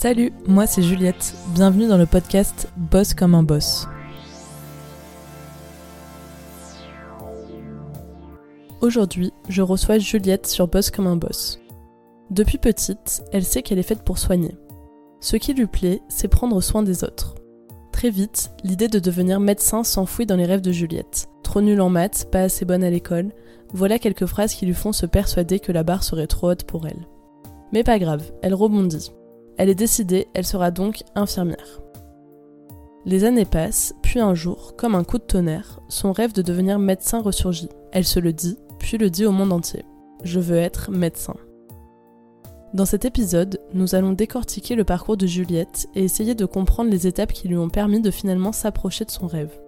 Salut, moi c'est Juliette. Bienvenue dans le podcast Boss comme un boss. Aujourd'hui, je reçois Juliette sur Boss comme un boss. Depuis petite, elle sait qu'elle est faite pour soigner. Ce qui lui plaît, c'est prendre soin des autres. Très vite, l'idée de devenir médecin s'enfouit dans les rêves de Juliette. Trop nulle en maths, pas assez bonne à l'école, voilà quelques phrases qui lui font se persuader que la barre serait trop haute pour elle. Mais pas grave, elle rebondit. Elle est décidée, elle sera donc infirmière. Les années passent, puis un jour, comme un coup de tonnerre, son rêve de devenir médecin ressurgit. Elle se le dit, puis le dit au monde entier. Je veux être médecin. Dans cet épisode, nous allons décortiquer le parcours de Juliette et essayer de comprendre les étapes qui lui ont permis de finalement s'approcher de son rêve.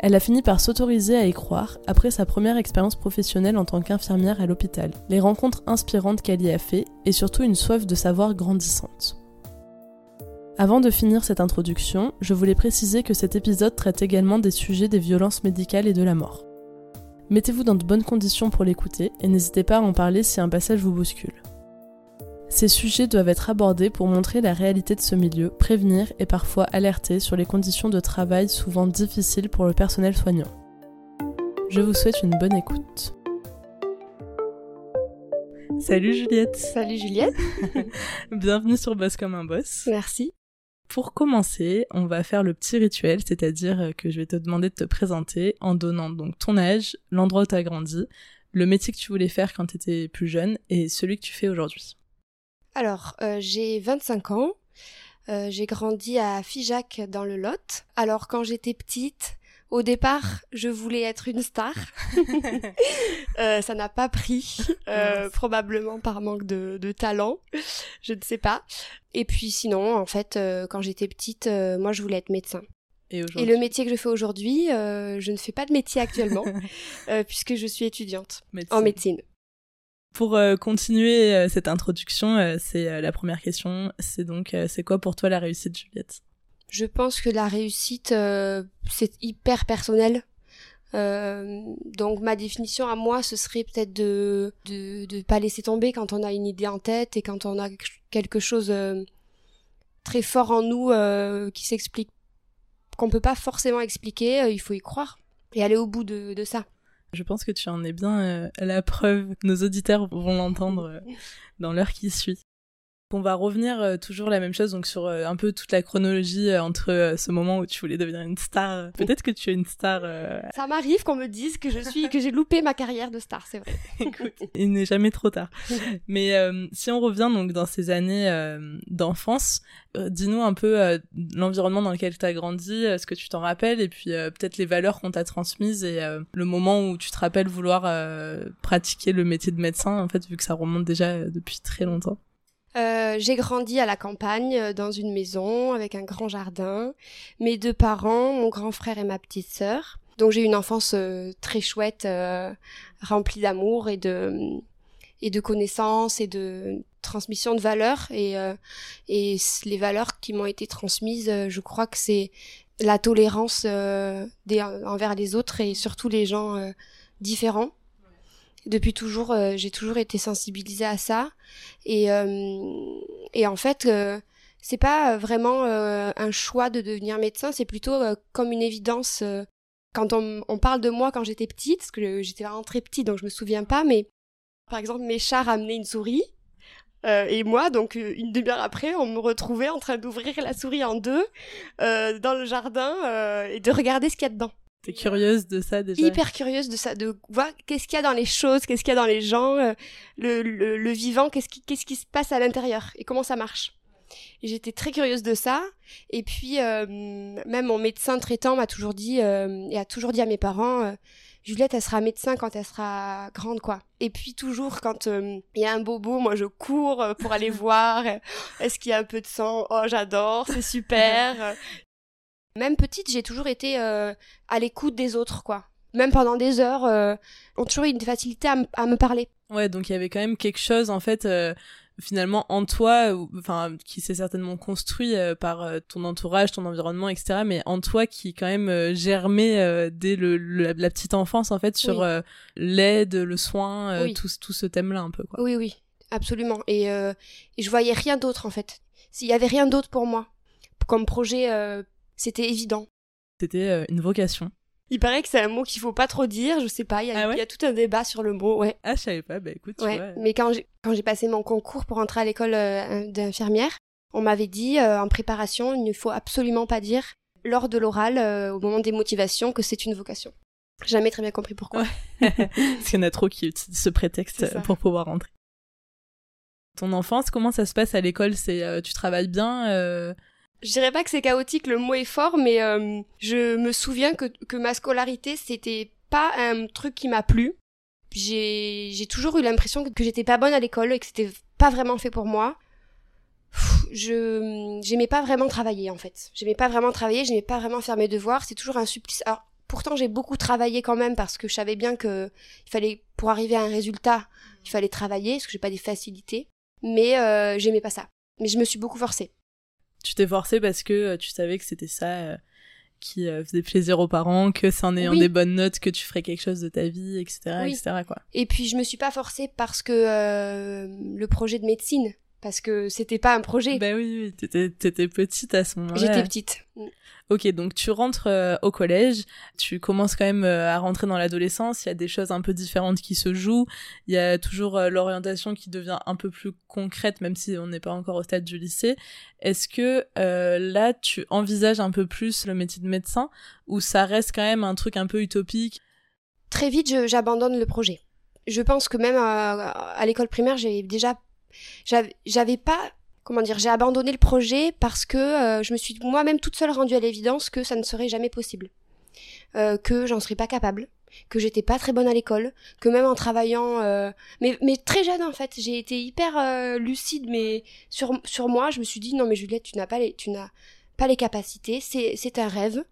Elle a fini par s'autoriser à y croire après sa première expérience professionnelle en tant qu'infirmière à l'hôpital, les rencontres inspirantes qu'elle y a fait et surtout une soif de savoir grandissante. Avant de finir cette introduction, je voulais préciser que cet épisode traite également des sujets des violences médicales et de la mort. Mettez-vous dans de bonnes conditions pour l'écouter et n'hésitez pas à en parler si un passage vous bouscule. Ces sujets doivent être abordés pour montrer la réalité de ce milieu, prévenir et parfois alerter sur les conditions de travail souvent difficiles pour le personnel soignant. Je vous souhaite une bonne écoute. Salut Juliette. Salut Juliette. Bienvenue sur Boss comme un boss. Merci. Pour commencer, on va faire le petit rituel, c'est-à-dire que je vais te demander de te présenter en donnant donc ton âge, l'endroit où tu as grandi, le métier que tu voulais faire quand tu étais plus jeune et celui que tu fais aujourd'hui. Alors, euh, j'ai 25 ans. Euh, j'ai grandi à Figeac dans le Lot. Alors, quand j'étais petite, au départ, je voulais être une star. euh, ça n'a pas pris, euh, probablement par manque de, de, talent, je ne sais pas. Et puis sinon, en fait, euh, quand j'étais petite, moi, je voulais être médecin. Et, Et, le métier que je fais aujourd'hui, je ne fais pas de métier actuellement, puisque je suis étudiante médecine. en médecine. Pour euh, continuer euh, cette introduction, euh, c'est la première question. C'est donc, c'est quoi pour toi la réussite, Juliette? Je pense que la réussite, c'est hyper personnel. donc ma définition à moi, ce serait peut-être de, de pas laisser tomber quand on a une idée en tête et quand on a quelque chose très fort en nous qui s'explique, qu'on peut pas forcément expliquer. il faut y croire et aller au bout de ça. Je pense que tu en es bien euh, la preuve. Nos auditeurs vont l'entendre euh, dans l'heure qui suit. On va revenir euh, toujours la même chose donc sur euh, un peu toute la chronologie euh, entre ce moment où tu voulais devenir une star. Peut-être que tu es une star. Ça m'arrive qu'on me dise que je suis que j'ai loupé ma carrière de star, c'est vrai. Écoute, il n'est jamais trop tard. Mais si on revient donc dans ces années d'enfance, dis-nous un peu l'environnement dans lequel tu as grandi, ce que tu t'en rappelles et puis peut-être les valeurs qu'on t'a transmises et le moment où tu te rappelles vouloir pratiquer le métier de médecin en fait vu que ça remonte déjà depuis très longtemps. Euh, j'ai grandi à la campagne, euh, dans une maison, avec un grand jardin. Mes deux parents, mon grand frère et ma petite sœur. Donc j'ai une enfance euh, très chouette, remplie d'amour et de et de connaissances et de transmission de valeurs. Et et les valeurs qui m'ont été transmises, je crois que c'est la tolérance envers les autres et surtout les gens différents depuis toujours, euh, j'ai toujours été sensibilisée à ça. Et, euh, en fait, euh, c'est pas vraiment un choix de devenir médecin, c'est plutôt comme une évidence. quand on, on, parle de moi quand j'étais petite, parce que j'étais vraiment très petite, donc je me souviens pas, mais par exemple, mes chats ramenaient une souris. et moi, donc une demi-heure après, on me retrouvait en train d'ouvrir la souris en deux dans le jardin et de regarder ce qu'il y a dedans. Curieuse de ça déjà Hyper curieuse de ça, de voir qu'est-ce qu'il y a dans les choses, qu'est-ce qu'il y a dans les gens, euh, le, le, vivant, qu'est-ce qui, qu'est-ce qui se passe à l'intérieur et comment ça marche. J'étais très curieuse de ça. Et puis, euh, même mon médecin traitant m'a toujours dit, euh, et a toujours dit à mes parents, euh, Juliette, elle sera médecin quand elle sera grande, quoi. Et puis toujours, quand il y a un bobo, moi je cours pour aller voir. Est-ce qu'il y a un peu de sang? Oh, j'adore, c'est super. Même petite, j'ai toujours été euh, à l'écoute des autres, quoi. Même pendant des heures, euh, ont toujours eu une facilité à, à, me parler. Ouais, donc il y avait quand même quelque chose, en fait, euh, finalement, en toi, enfin, qui s'est certainement construit euh, par ton entourage, ton environnement, etc., mais en toi qui, quand même, germait dès le, le, la petite enfance, en fait, sur oui. l'aide, le soin, oui. tout, tout ce thème-là, un peu, quoi. Oui, oui. absolument. Et, et je voyais rien d'autre en fait. S'il y avait rien d'autre pour moi, comme projet, euh, c'était évident. C'était euh, une vocation. Il paraît que c'est un mot qu'il faut pas trop dire, je sais pas, il y, a, Ah ouais il y a tout un débat sur le mot, ouais. Ah, je savais pas, bah écoute, tu ouais. vois. Mais quand j'ai, quand j'ai passé mon concours pour entrer à l'école euh, d'infirmière, on m'avait dit euh, en préparation, il ne faut absolument pas dire lors de l'oral, euh, au moment des motivations, que c'est une vocation. J'ai Jamais très bien compris pourquoi. Parce qu'il y en a trop qui utilisent ce prétexte pour pouvoir rentrer. Ton enfance, comment ça se passe à l'école? C'est tu travailles bien Je dirais pas que c'est chaotique, le mot est fort, mais euh, je me souviens que, que ma scolarité, c'était pas un truc qui m'a plu. J'ai j'ai toujours eu l'impression que, que j'étais pas bonne à l'école et que c'était pas vraiment fait pour moi. Je j'aimais pas vraiment travailler en fait. J'aimais pas vraiment travailler, j'aimais pas vraiment faire mes devoirs. C'est toujours un supplice. Alors pourtant j'ai beaucoup travaillé quand même parce que je savais bien que il fallait pour arriver à un résultat, il fallait travailler parce que j'ai pas des facilités. Mais euh, j'aimais pas ça. Mais je me suis beaucoup forcée. Tu t'es forcé parce que euh, tu savais que c'était ça euh, qui euh, faisait plaisir aux parents, que c'est en ayant Oui. des bonnes notes que tu ferais quelque chose de ta vie, etc., Oui. etc. Quoi. Et puis je me suis pas forcée parce que euh, le projet de médecine, parce que c'était pas un projet. Bah oui, oui, t'étais, t'étais petite à ce moment-là. J'étais petite. Ok, donc tu rentres euh, au collège, tu commences quand même euh, à rentrer dans l'adolescence, il y a des choses un peu différentes qui se jouent, il y a toujours euh, l'orientation qui devient un peu plus concrète, même si on n'est pas encore au stade du lycée. Est-ce que là, tu envisages un peu plus le métier de médecin, ou ça reste quand même un truc un peu utopique? Très vite, je- j'abandonne le projet. Je pense que même à l'école primaire, j'ai déjà, j'avais pas, comment dire, j'ai abandonné le projet parce que euh, je me suis moi-même toute seule rendue à l'évidence que ça ne serait jamais possible, Euh, que j'en serais pas capable, que j'étais pas très bonne à l'école, que même en travaillant, euh, mais mais très jeune en fait, j'ai été hyper lucide, mais sur sur moi, je me suis dit non mais Juliette, tu n'as pas les, tu n'as pas les capacités, c'est un rêve.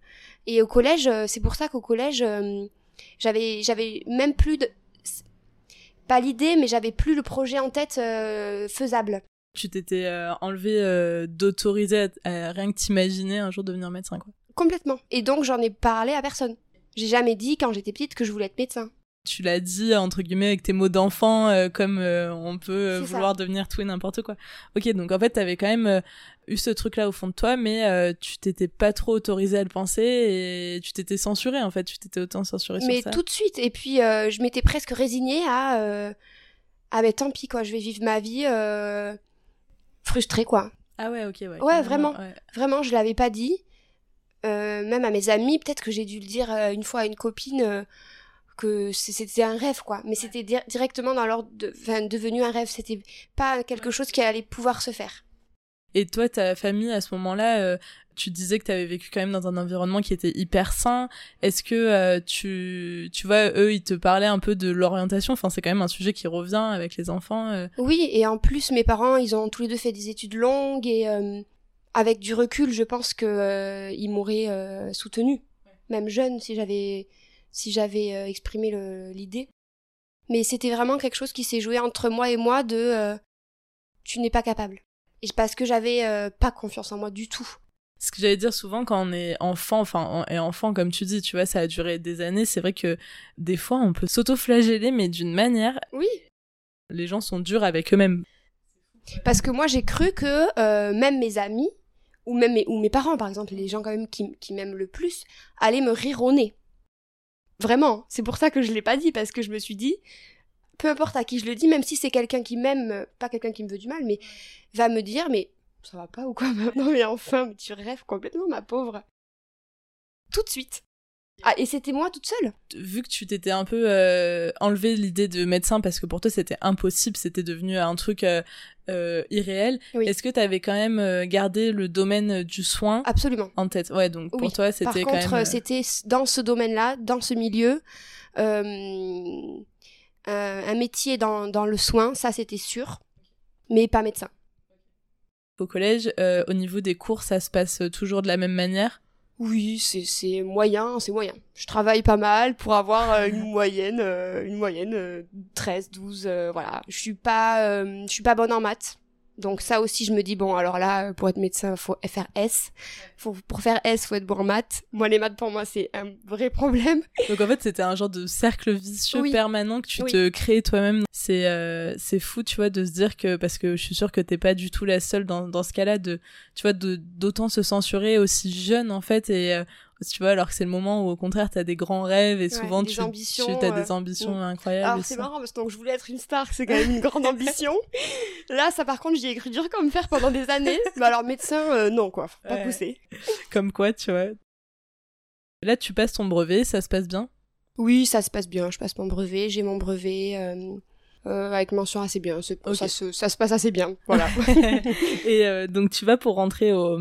Et au collège, c'est pour ça qu'au collège j'avais j'avais même plus de pas l'idée mais j'avais plus le projet en tête euh, faisable Tu t'étais euh, enlevé euh, d'autoriser à, à rien que t'imaginer un jour devenir médecin, quoi. complètement et donc j'en ai parlé à personne j'ai jamais dit quand j'étais petite que je voulais être médecin tu l'as dit entre guillemets avec tes mots d'enfant euh, comme on peut ça. vouloir devenir tout et n'importe quoi. Ok, donc en fait t'avais quand même eu ce truc là au fond de toi, mais euh, tu t'étais pas trop autorisé à le penser et tu t'étais censuré en fait, tu t'étais autant censuré mais sur ça. tout de suite et puis euh, je m'étais presque résignée à euh, ah mais tant pis quoi je vais vivre ma vie frustrée quoi Ah ouais, ok, ouais. Ouais, vraiment. ouais. Vraiment, je l'avais pas dit. Même à mes amis, peut-être que j'ai dû le dire une fois à une copine que c'était un rêve, quoi. Mais c'était di- directement dans l'ordre de, enfin, devenu un rêve. C'était pas quelque chose qui allait pouvoir se faire. Et toi, ta famille à ce moment-là, euh, tu disais que tu avais vécu quand même dans un environnement qui était hyper sain. Est-ce que euh, tu, tu vois, eux, ils te parlaient un peu de l'orientation? Enfin, c'est quand même un sujet qui revient avec les enfants. euh. Oui, et en plus, mes parents, ils ont tous les deux fait des études longues et euh, avec du recul, je pense que ils m'auraient soutenu, même jeune, si j'avais si j'avais exprimé l'idée. Mais c'était vraiment quelque chose qui s'est joué entre moi et moi de tu n'es pas capable. Et parce que j'avais euh, pas confiance en moi du tout. Ce que j'allais dire souvent quand on est enfant, enfin, en- et enfant, comme tu dis, tu vois, ça a duré des années. C'est vrai que des fois, on peut s'auto-flageller, mais d'une manière, Oui. les gens sont durs avec eux-mêmes. Parce que moi j'ai cru que euh, même mes amis ou même mes, ou mes parents par exemple, les gens quand même qui, qui m'aiment le plus, allaient me rire au nez. Vraiment, c'est pour ça que je l'ai pas dit parce que je me suis dit peu importe à qui je le dis, même si c'est quelqu'un qui m'aime, euh, pas quelqu'un qui me veut du mal, mais va me dire mais ça va pas ou quoi Non mais enfin, mais tu rêves complètement ma pauvre. Tout de suite. Ah et c'était moi toute seule? Vu que tu t'étais un peu euh, enlevé l'idée de médecin parce que pour toi c'était impossible, c'était devenu un truc euh, euh, irréel, Oui. est-ce que tu avais quand même gardé le domaine du soin Absolument. en tête? Ouais, donc pour Oui. toi Par c'était quand contre, même. euh, c'était dans ce domaine-là, dans ce milieu, euh, un, un métier dans, dans le soin, ça c'était sûr, mais pas médecin. au collège, euh, au niveau des cours, ça se passe toujours de la même manière? Oui, c'est moyen, c'est moyen. Je travaille pas mal pour avoir euh, une moyenne, euh, une moyenne euh, 13, 12, euh, voilà. Je suis pas, euh, je suis pas bonne en maths. Donc ça aussi, je me dis, bon, alors là, pour être médecin, faut faire S. Faut, pour faire S, faut être bon en maths. Moi, les maths, pour moi, c'est un vrai problème. Donc en fait, c'était un genre de cercle vicieux permanent que tu te crées toi-même. C'est euh, c'est fou, tu vois, de se dire que, parce que je suis sûre que t'es pas du tout la seule dans, dans ce cas-là, de, tu vois, d'autant se censurer aussi jeune, en fait, et euh, tu vois alors que c'est le moment où au contraire tu as des grands rêves et souvent tu, tu as des ambitions incroyables alors c'est marrant parce que donc, je voulais être une star c'est quand même une grande ambition. Là ça par contre j'y ai écrit dur comme faire pendant des années. Mais alors médecin euh, non quoi pas pousser. Comme quoi tu vois. Là tu passes ton brevet ça se passe bien? Oui ça se passe bien. Je passe mon brevet j'ai mon brevet euh, euh, avec mention assez bien. Ça, se, ça, se, passe assez bien, voilà. et donc tu vas pour rentrer au,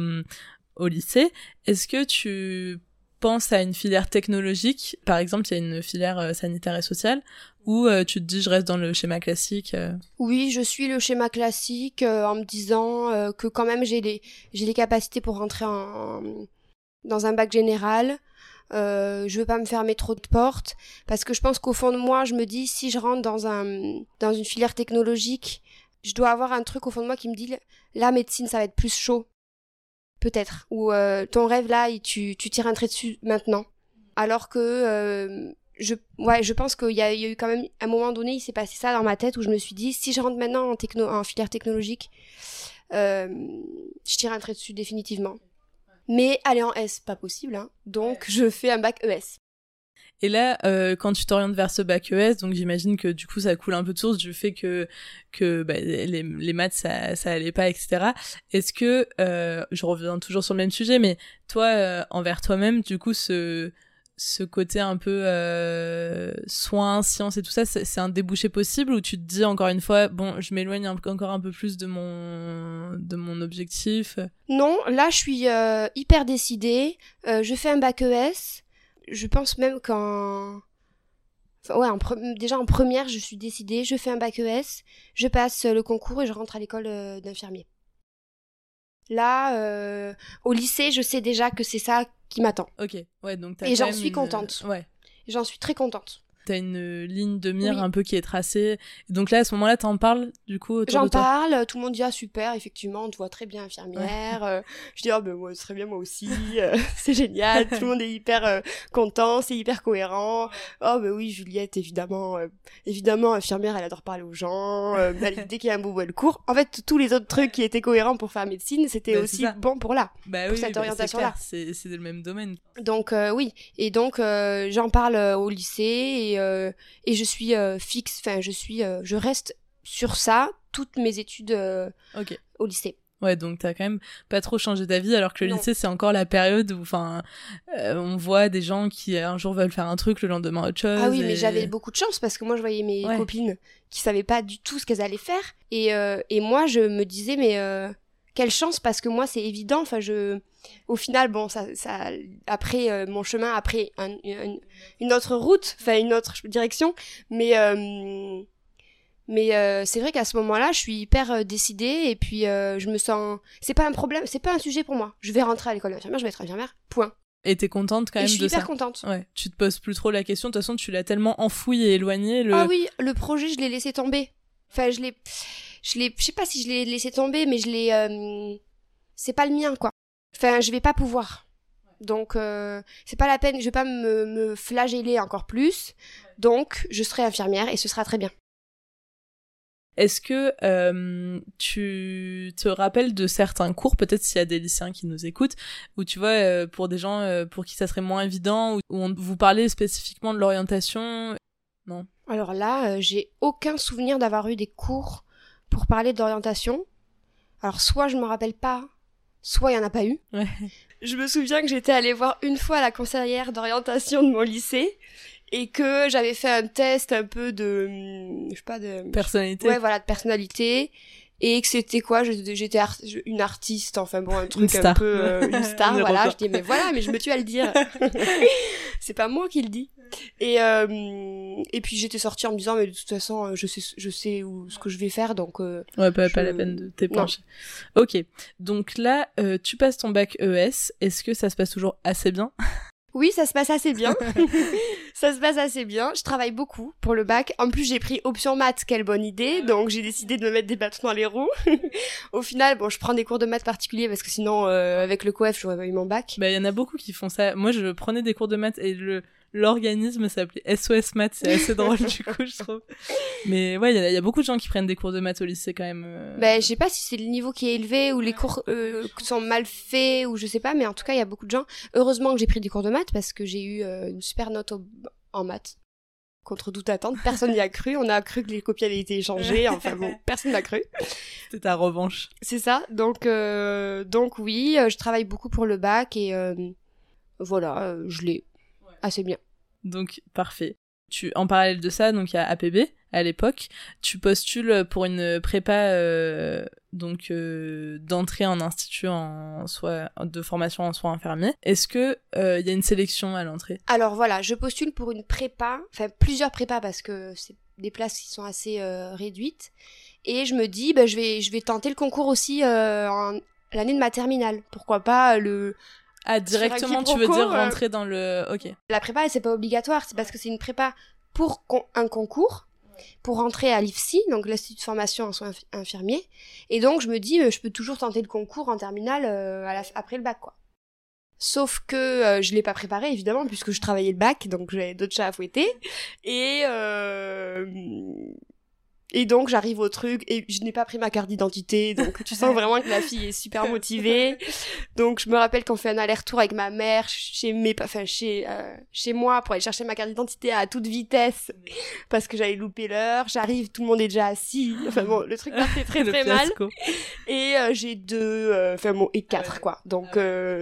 au lycée. Est-ce que tu penses à une filière technologique, par exemple, il y a une filière euh, sanitaire et sociale, ou euh, tu te dis je reste dans le schéma classique euh Oui, je suis le schéma classique en me disant que quand même j'ai les j'ai capacités pour rentrer en, dans un bac général. Je veux pas me fermer trop de portes parce que je pense qu'au fond de moi, je me dis si je rentre dans un dans une filière technologique, je dois avoir un truc au fond de moi qui me dit la médecine ça va être plus chaud peut-être. Ou euh, ton rêve là, tu, tu tires un trait dessus maintenant. Alors que euh, je, ouais, je pense qu'il y, a eu quand même un moment donné, il s'est passé ça dans ma tête où je me suis dit, si je rentre maintenant en, techno, en filière technologique, euh, je tire un trait dessus définitivement. Mais aller en S, pas possible. Hein. Donc je fais un bac ES. Et là, euh, quand tu t'orientes vers ce bac ES, donc j'imagine que du coup ça coule un peu de source du fait que que bah, les, les maths ça ça allait pas, etc. Est-ce que euh, je reviens toujours sur le même sujet, mais toi euh, envers toi-même, du coup ce ce côté un peu soins, sciences et tout ça, c'est un débouché possible ou tu te dis encore une fois, bon, je m'éloigne encore un peu plus de mon de mon objectif? Non, là je suis hyper décidée. Je fais un bac ES je pense même qu'en ouais, en déjà en première, je suis décidée, je fais un bac ES, je passe le concours et je rentre à l'école euh, d'infirmier. Là, euh, au lycée, je sais déjà que c'est ça qui m'attend. Ok, ouais, donc Et j'en suis contente. Ouais. J'en suis très contente t'as une ligne de mire un peu qui est tracée. Donc là, à ce moment-là, t'en parles, du coup, J'en parle, tout le monde dit, ah super, effectivement, on te voit très bien infirmière. Euh, je dis, ah ben moi, très bien, moi aussi, euh, c'est génial, tout le monde est hyper euh, content, c'est hyper cohérent. Oh ben oui, Juliette, évidemment, évidemment, infirmière, elle adore parler aux gens, elle l'idée qu'il y a un beau le cours. En fait, tous les autres trucs qui étaient cohérents pour faire médecine, c'était bah, aussi bon pour là, bah, pour cette bah, orientation-là. c'est le même domaine. Donc oui, et donc j'en parle au lycée et euh, et, je suis euh, fixe, enfin je suis, euh, je reste sur ça toutes mes études au lycée. Ouais, donc t'as quand même pas trop changé ta vie, alors que le lycée c'est encore la période où, enfin, on voit des gens qui un jour veulent faire un truc, le lendemain autre chose. Ah oui, mais j'avais beaucoup de chance parce que moi je voyais mes copines qui savaient pas du tout ce qu'elles allaient faire, et et moi je me disais mais quelle chance parce que moi c'est évident, enfin je au final, bon, ça, ça, après euh, mon chemin, après une, autre route, enfin une autre direction, mais euh, mais euh, c'est vrai qu'à ce moment-là, je suis hyper décidée et puis je me sens, c'est pas un problème, c'est pas un sujet pour moi. Je vais rentrer à l'école d'infirmière, je vais être infirmière, point. Et t'es contente quand même et je suis hyper contente. Ouais. Tu te poses plus trop la question. De toute façon, tu l'as tellement enfoui et éloigné. Le... Ah oui, le projet, je l'ai laissé tomber. Enfin, je l'ai, je l'ai, je sais pas si je l'ai laissé tomber, mais je l'ai. C'est pas le mien, quoi. Enfin, je vais pas pouvoir. Donc, euh, c'est pas la peine, je vais pas me, me flageller encore plus. Donc, je serai infirmière et ce sera très bien. Est-ce que euh, tu te rappelles de certains cours, peut-être s'il y a des lycéens qui nous écoutent, où tu vois, euh, pour des gens euh, pour qui ça serait moins évident, où on vous parlait spécifiquement de l'orientation? Non. Alors là, j'ai aucun souvenir d'avoir eu des cours pour parler d'orientation. Alors soit je me rappelle pas soit il n'y en a pas eu. Je me souviens que j'étais allée voir une fois la conseillère d'orientation de mon lycée et que j'avais fait un test un peu de hum, je sais pas de personnalité. Ouais, voilà, de personnalité et que c'était quoi j'étais une artiste enfin bon un truc un peu euh, une star voilà. je dis mais voilà mais je me tue à le dire. C'est pas moi qui le dis. Et euh, et puis j'étais sortie en me disant mais de toute façon euh, je sais je sais où ce que je vais faire donc ouais pas, pas la peine de t'épancher. Ok. Donc là tu passes ton bac ES est-ce que ça se passe toujours assez bien? Oui, ça se passe assez bien. ça se passe assez bien. Je travaille beaucoup pour le bac. En plus, j'ai pris option maths, quelle bonne idée. Donc, j'ai décidé de me mettre des bâtons dans les roues. Au final, bon, je prends des cours de maths particuliers parce que sinon, euh, avec le coef, j'aurais pas eu mon bac. Bah, il y en a beaucoup qui font ça. Moi, je prenais des cours de maths et le l'organisme s'appelait SOS Maths, c'est assez drôle du coup, je trouve. Mais ouais, il y, a beaucoup de gens qui prennent des cours de maths au lycée quand même. Euh... Ben, je sais pas si c'est le niveau qui est élevé ou les cours euh, sont mal faits ou je sais pas, mais en tout cas, il y a beaucoup de gens. Heureusement que j'ai pris des cours de maths parce que j'ai eu euh, une super note en maths. Contre toute attente, personne n'y a cru. On a cru que les copies avaient été échangées. Enfin bon, personne n'a cru. C'était ta revanche. C'est ça. Donc, euh, donc oui, je travaille beaucoup pour le bac et voilà, je l'ai assez bien. Donc parfait. Tu, en parallèle de ça, donc il y a APB à l'époque. Tu postules pour une prépa euh, donc euh, d'entrée en institut en soit de formation en soins infirmiers. Est-ce que euh, il y a une sélection à l'entrée? Alors voilà, je postule pour une prépa, enfin plusieurs prépas parce que c'est des places qui sont assez réduites. Et je me dis, bah, je vais tenter le concours aussi l'année de ma terminale. Pourquoi pas le ah, directement, tu veux dire euh, rentrer dans le. Ok. La prépa, c'est pas obligatoire, c'est parce que c'est une prépa pour un concours, pour rentrer à l'IFSI, donc l'Institut de formation en soins infirmiers. Et donc, je me dis, euh, je peux toujours tenter le concours en terminale euh, après le bac, quoi. Sauf que je l'ai pas préparé évidemment puisque je travaillais le bac donc j'avais d'autres chats à fouetter et et donc j'arrive au truc et je n'ai pas pris ma carte d'identité, donc tu sens vraiment que la fille est super motivée. Donc je me rappelle qu'on fait un aller-retour avec ma mère chez mes, enfin chez euh, chez moi pour aller chercher ma carte d'identité à toute vitesse parce que j'avais loupé l'heure. J'arrive, tout le monde est déjà assis. Enfin bon, le truc partait très très mal. Et euh, j'ai deux, euh, enfin bon et quatre quoi. Donc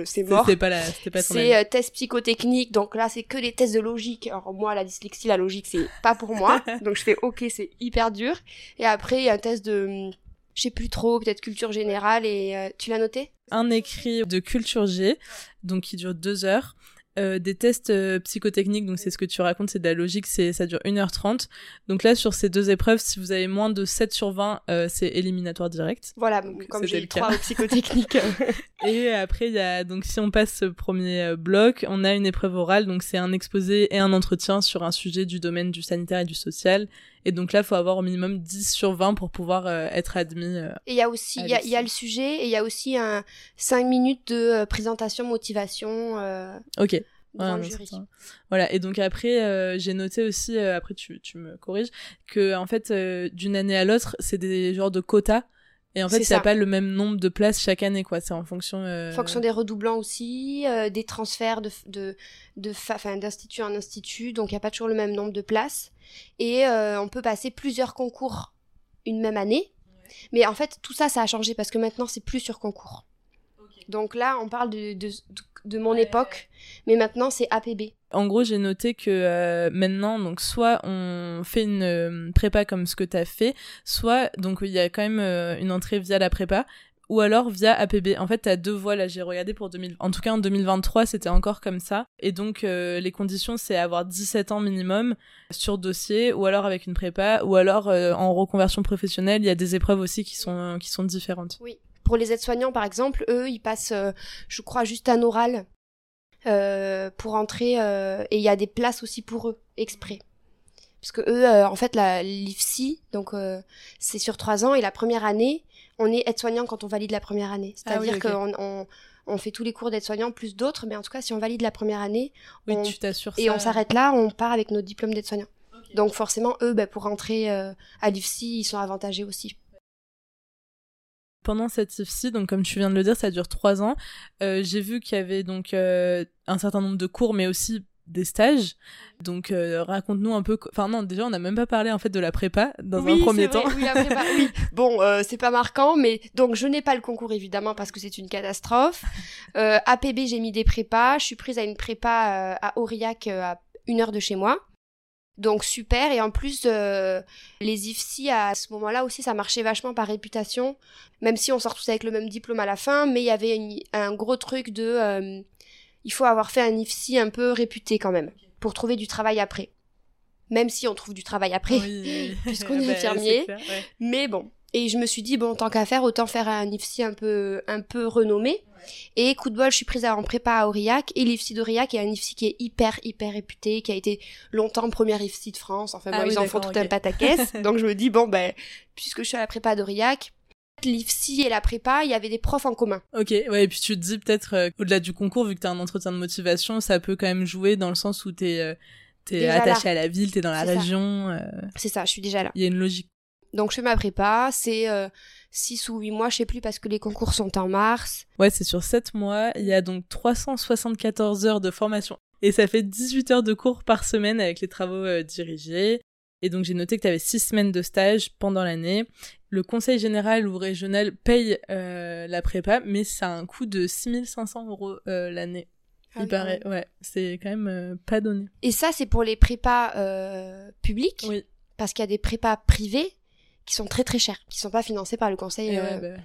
c'est mort. C'était pas la, c'était pas C'est test psychotechnique, donc là c'est que des tests de logique. Alors moi la dyslexie, la logique c'est pas pour moi. donc je fais ok, c'est hyper dur. Et après, il y a un test de, je sais plus trop, peut-être culture générale. Et euh, tu l'as noté? Un écrit de culture G, donc qui dure deux heures. Euh, des tests euh, psychotechniques, donc c'est ce que tu racontes, c'est de la logique, c'est ça dure 1h30. Donc là, sur ces deux épreuves, si vous avez moins de 7 sur 20, euh, c'est éliminatoire direct. Voilà, donc, comme j'ai eu 3 psychotechniques. et après, il y a, donc si on passe ce premier bloc, on a une épreuve orale, donc c'est un exposé et un entretien sur un sujet du domaine du sanitaire et du social. Et donc là, il faut avoir au minimum 10 sur 20 pour pouvoir être admis. et il y a aussi, il y a, y a, le sujet et il y a aussi un 5 minutes de présentation, motivation. Ok. voilà, et donc après, euh, j'ai noté aussi, euh, après tu, tu me corriges, que en fait, euh, d'une année à l'autre, c'est des genres de quotas. Et en fait, ça n'a pas le même nombre de places chaque année, quoi. C'est en fonction. En fonction des redoublants aussi, des transferts de, de, de d'institut en institut, donc il n'y a pas toujours le même nombre de places. Et on peut passer plusieurs concours une même année. Mais en fait, tout ça, ça a changé parce que maintenant, c'est plus sur concours. Donc là, on parle de, de, de mon époque, mais maintenant c'est APB. En gros, j'ai noté que euh, maintenant, donc soit on fait une euh, prépa comme ce que tu as fait, soit donc il y a quand même euh, une entrée via la prépa, ou alors via APB. En fait, tu as deux voies là, j'ai regardé pour 2000. En tout cas, en 2023, c'était encore comme ça. Et donc, les conditions, c'est avoir 17 ans minimum sur dossier, ou alors avec une prépa, ou alors en reconversion professionnelle. Il y a des épreuves aussi qui sont, qui sont différentes. Oui. Pour les aides-soignants, par exemple, eux, ils passent, euh, je crois, juste un oral euh, pour entrer, euh, et il y a des places aussi pour eux, exprès. Parce que eux, en fait, la l'IFSI, donc c'est sur trois ans, et la première année, on est aide-soignant quand on valide la première année. Ah C'est-à-dire qu'on on, fait tous les cours d'aide-soignant plus d'autres, mais en tout cas, si on valide la première année, oui, on, tu et on s'arrête là, on part avec notre diplôme d'aide-soignant. Donc forcément, eux, bah, pour rentrer à l'IFSI, ils sont avantagés aussi pendant cette IFSI, donc comme tu viens de le dire, ça dure trois ans. Euh, j'ai vu qu'il y avait donc euh, un certain nombre de cours, mais aussi des stages. Donc euh, raconte-nous un peu. Enfin non, déjà on n'a même pas parlé en fait de la prépa dans un premier temps. oui, la prépa, oui. Bon, c'est pas marquant, mais donc je n'ai pas le concours évidemment parce que c'est une catastrophe. APB, j'ai mis des prépas. Je suis prise à une prépa à Aurillac à une heure de chez moi. Donc super, et en plus, euh, les IFSI, à ce moment-là aussi, ça marchait vachement par réputation, même si on sort tous avec le même diplôme à la fin, mais il y avait un gros truc de... Euh, il faut avoir fait un IFSI un peu réputé quand même, pour trouver du travail après. Même si on trouve du travail après, puisqu'on est bah, infirmier. Mais bon. Et je me suis dit, bon, tant qu'à faire, autant faire un IFSI un peu, un peu renommé. Et coup de bol, je suis prise en prépa à Aurillac. Et l'IFSI d'Aurillac est un IFSI qui est hyper, hyper réputé, qui a été longtemps premier IFSI de France. Enfin, Ah bon, oui, ils en font tout un ok. pataquès. donc je me dis, bon, ben, puisque je suis à la prépa d'Aurillac, l'IFSI et la prépa, il y avait des profs en commun. Ok, ouais, et puis tu te dis peut-être, euh, au-delà du concours, vu que t'as un entretien de motivation, ça peut quand même jouer dans le sens où t'es euh, t'es Déjà attaché à la ville, t'es dans la région, euh, C'est ça, je suis déjà là. il y a une logique. Donc je fais ma prépa, c'est 6 ou 8 mois, je sais plus, parce que les concours sont en mars. Ouais, c'est sur 7 mois, il y a donc 374 heures de formation, et ça fait 18 heures de cours par semaine avec les travaux euh, dirigés. Et donc j'ai noté que tu avais 6 semaines de stage pendant l'année. Le conseil général ou régional paye euh, la prépa, mais ça a un coût de 6500 euros euh, l'année. Ah Il oui, paraît, ouais, c'est quand même euh, pas donné. Et ça, c'est pour les prépas euh, publics, Oui. parce qu'il y a des prépas privés? Qui sont très très chers, qui sont pas financés par le conseil. Et euh, ouais, bah,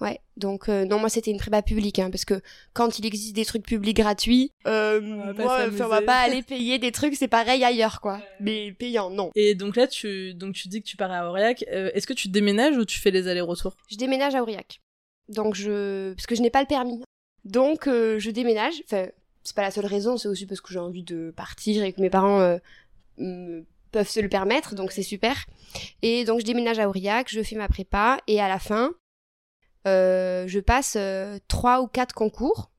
Ouais, donc euh, non, moi c'était une prépa publique, hein, parce que quand il existe des trucs publics gratuits, euh, va pas moi, on va pas aller payer des trucs, c'est pareil ailleurs, quoi. Mais payant, non. Et donc là, tu, donc tu dis que tu pars à Aurillac. Euh, Est-ce que tu déménages ou tu fais les allers-retours? Je déménage à Aurillac, donc je, parce que je n'ai pas le permis, donc euh, je déménage. Enfin, c'est pas la seule raison, c'est aussi parce que j'ai envie de partir et que mes parents me- peuvent se le permettre, donc c'est super. Et donc je déménage à Aurillac, je fais ma prépa et à la fin, euh, je passe euh, trois ou quatre concours,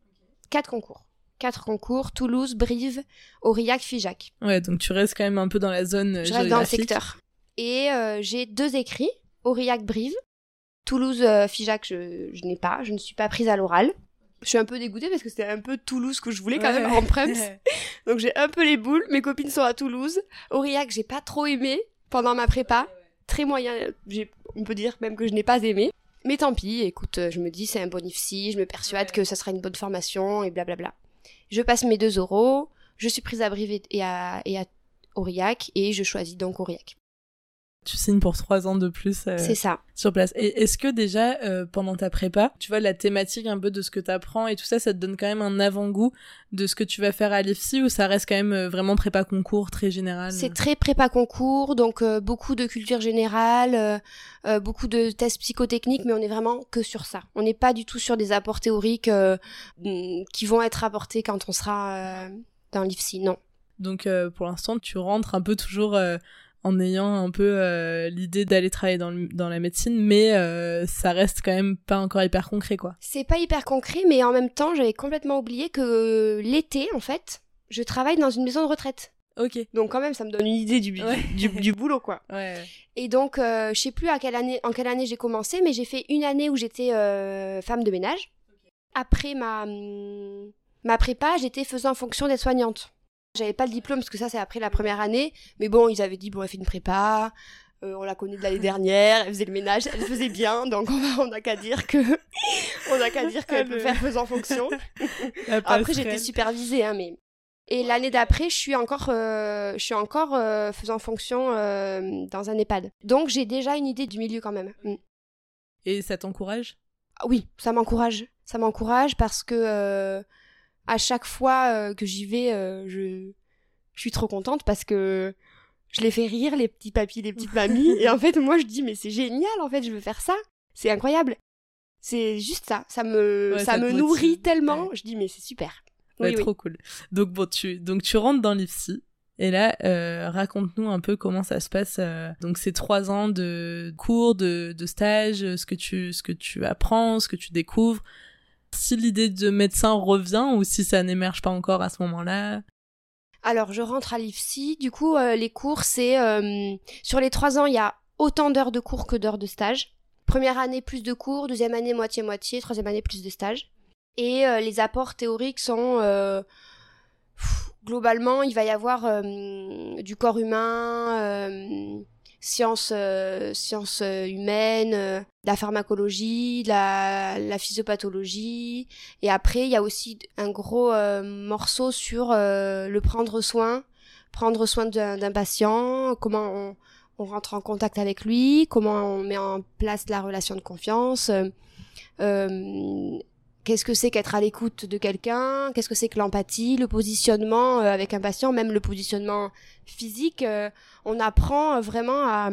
quatre concours, quatre concours, Toulouse, Brive, Aurillac, Figeac. Ouais, donc tu restes quand même un peu dans la zone euh, Je reste dans le secteur. Et euh, j'ai deux écrits, Aurillac, Brive. Toulouse, Figeac, je, je n'ai pas, je ne suis pas prise à l'oral. Je suis un peu dégoûtée parce que c'était un peu Toulouse que je voulais quand Ouais, même ouais. en prems. Donc j'ai un peu les boules. Mes copines sont à Toulouse. Aurillac, j'ai pas trop aimé pendant ma prépa. Très moyen. On peut dire même que je n'ai pas aimé. Mais tant pis, écoute, je me dis c'est un bon IFSI, je me persuade que ça sera une bonne formation et blablabla. Je passe mes 2 euros, je suis prise à Brive et- et à, et à Aurillac et je choisis donc Aurillac. Tu signes pour trois ans de plus euh, C'est ça. sur place. Et est-ce que déjà, euh, pendant ta prépa, tu vois, la thématique un peu de ce que t'apprends et tout ça, ça te donne quand même un avant-goût de ce que tu vas faire à l'IFSI ou ça reste quand même euh, vraiment prépa concours très général C'est très prépa concours, donc beaucoup de culture générale, beaucoup de tests psychotechniques, mais on est vraiment que sur ça. On n'est pas du tout sur des apports théoriques mm, qui vont être apportés quand on sera dans l'IFSI, non. Donc pour l'instant, tu rentres un peu toujours en ayant un peu euh, l'idée d'aller travailler dans, le- dans la médecine, mais euh, ça reste quand même pas encore hyper concret, quoi. C'est pas hyper concret, mais en même temps, j'avais complètement oublié que l'été, en fait, je travaille dans une maison de retraite. Ok. Donc quand même, ça me donne une idée du, Ouais. du, du boulot, quoi. Ouais. Et donc, euh, je sais plus à quelle année, en quelle année j'ai commencé, mais j'ai fait une année où j'étais euh, femme de ménage. Après ma, hum, ma prépa, j'étais faisant fonction d'aide-soignante. J'avais pas le diplôme parce que ça, c'est après la première année. Mais bon, ils avaient dit, bon, elle fait une prépa, euh, on la connaît de l'année dernière, elle faisait le ménage, elle faisait bien, donc on n'a qu'à dire que, on n'a qu'à dire qu'elle peut faire faisant fonction. Après, j'étais supervisée, hein, mais. Et l'année d'après, je suis encore, euh, je suis encore euh, faisant fonction dans un EHPAD. Donc, j'ai déjà une idée du milieu quand même. Mm. Et ça t'encourage? Ah Oui, ça m'encourage. Ça m'encourage parce que à chaque fois euh, que j'y vais, euh, je, je suis trop contente parce que je les fais rire, les petits papis, les petites mamies. et en fait, moi, je dis, mais c'est génial, en fait, je veux faire ça. C'est incroyable. C'est juste ça. Ça me, Ouais, ça me motive. nourrit tellement. Ouais. Je dis, mais c'est super. Ouais, Oui, oui. trop cool. Donc bon, tu donc tu rentres dans l'IFSI. Et là, euh, raconte-nous un peu comment ça se passe. euh, donc ces trois ans de cours, de, de stage, ce que tu ce que tu apprends, ce que tu découvres. Si l'idée de médecin revient ou si ça n'émerge pas encore à ce moment-là? Alors, je rentre à l'IFSI. Du coup, euh, les cours, c'est... euh, sur les trois ans, il y a autant d'heures de cours que d'heures de stage. Première année, plus de cours. Deuxième année, moitié-moitié. Troisième année, plus de stage. Et euh, les apports théoriques sont... globalement, il va y avoir du corps humain, sciences, euh, sciences euh, humaines, euh, la pharmacologie, la, la physiopathologie, et après, il y a aussi un gros morceau sur le prendre soin, prendre soin d'un patient, comment on, on rentre en contact avec lui, comment on met en place la relation de confiance, euh, qu'est-ce que c'est qu'être à l'écoute de quelqu'un, qu'est-ce que c'est que l'empathie, le positionnement euh, avec un patient, même le positionnement physique, euh, on apprend euh, vraiment à,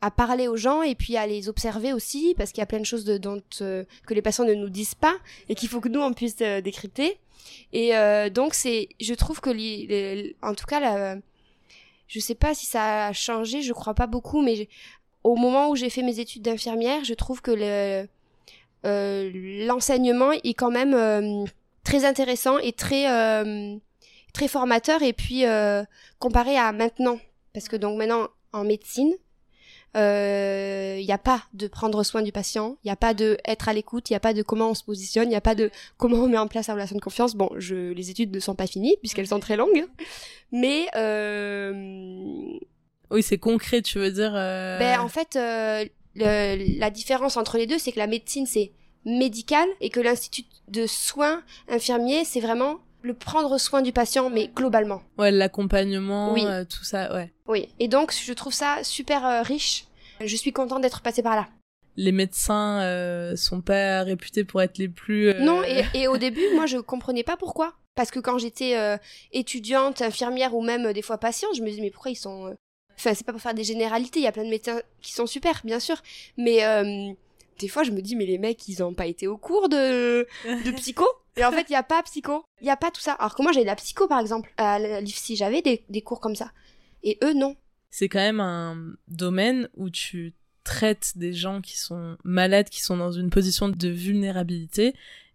à parler aux gens et puis à les observer aussi parce qu'il y a plein de choses de, dont que les patients ne nous disent pas et qu'il faut que nous on puisse décrypter. Et donc c'est je trouve que les, en tout cas la, je sais pas si ça a changé je crois pas beaucoup mais au moment où j'ai fait mes études d'infirmière je trouve que le l'enseignement est quand même très intéressant et très très formateur et puis comparé à maintenant parce que donc maintenant en médecine il euh, n'y a pas de prendre soin du patient, il n'y a pas de être à l'écoute, il n'y a pas de comment on se positionne, il n'y a pas de comment on met en place la relation de confiance. Bon, je, les études ne sont pas finies puisqu'elles sont très longues, mais euh... oui, c'est concret, tu veux dire. Euh... Ben en fait, euh, le, la différence entre les deux, c'est que la médecine c'est médical et que l'institut de soins infirmiers c'est vraiment le prendre soin du patient, mais globalement. Ouais, l'accompagnement, oui. Euh, tout ça, ouais. Oui, et donc je trouve ça super euh, riche. Je suis contente d'être passée par là. Les médecins euh, sont pas réputés pour être les plus. Euh, non, et, et, au début, moi, je comprenais pas pourquoi. Parce que quand j'étais étudiante, infirmière ou même des fois patiente, je me disais mais pourquoi ils sont. Enfin, c'est pas pour faire des généralités. Il y a plein de médecins qui sont super, bien sûr, mais des fois, je me dis mais les mecs, ils ont pas été au cours de de psycho. Et en fait, il y a pas psycho. Il y a pas tout ça. Alors que moi, j'ai la psycho, par exemple. À l'IFSI, j'avais des, des cours comme ça. Et eux, non. C'est quand même un domaine où tu traites des gens qui sont malades, qui sont dans une position de vulnérabilité.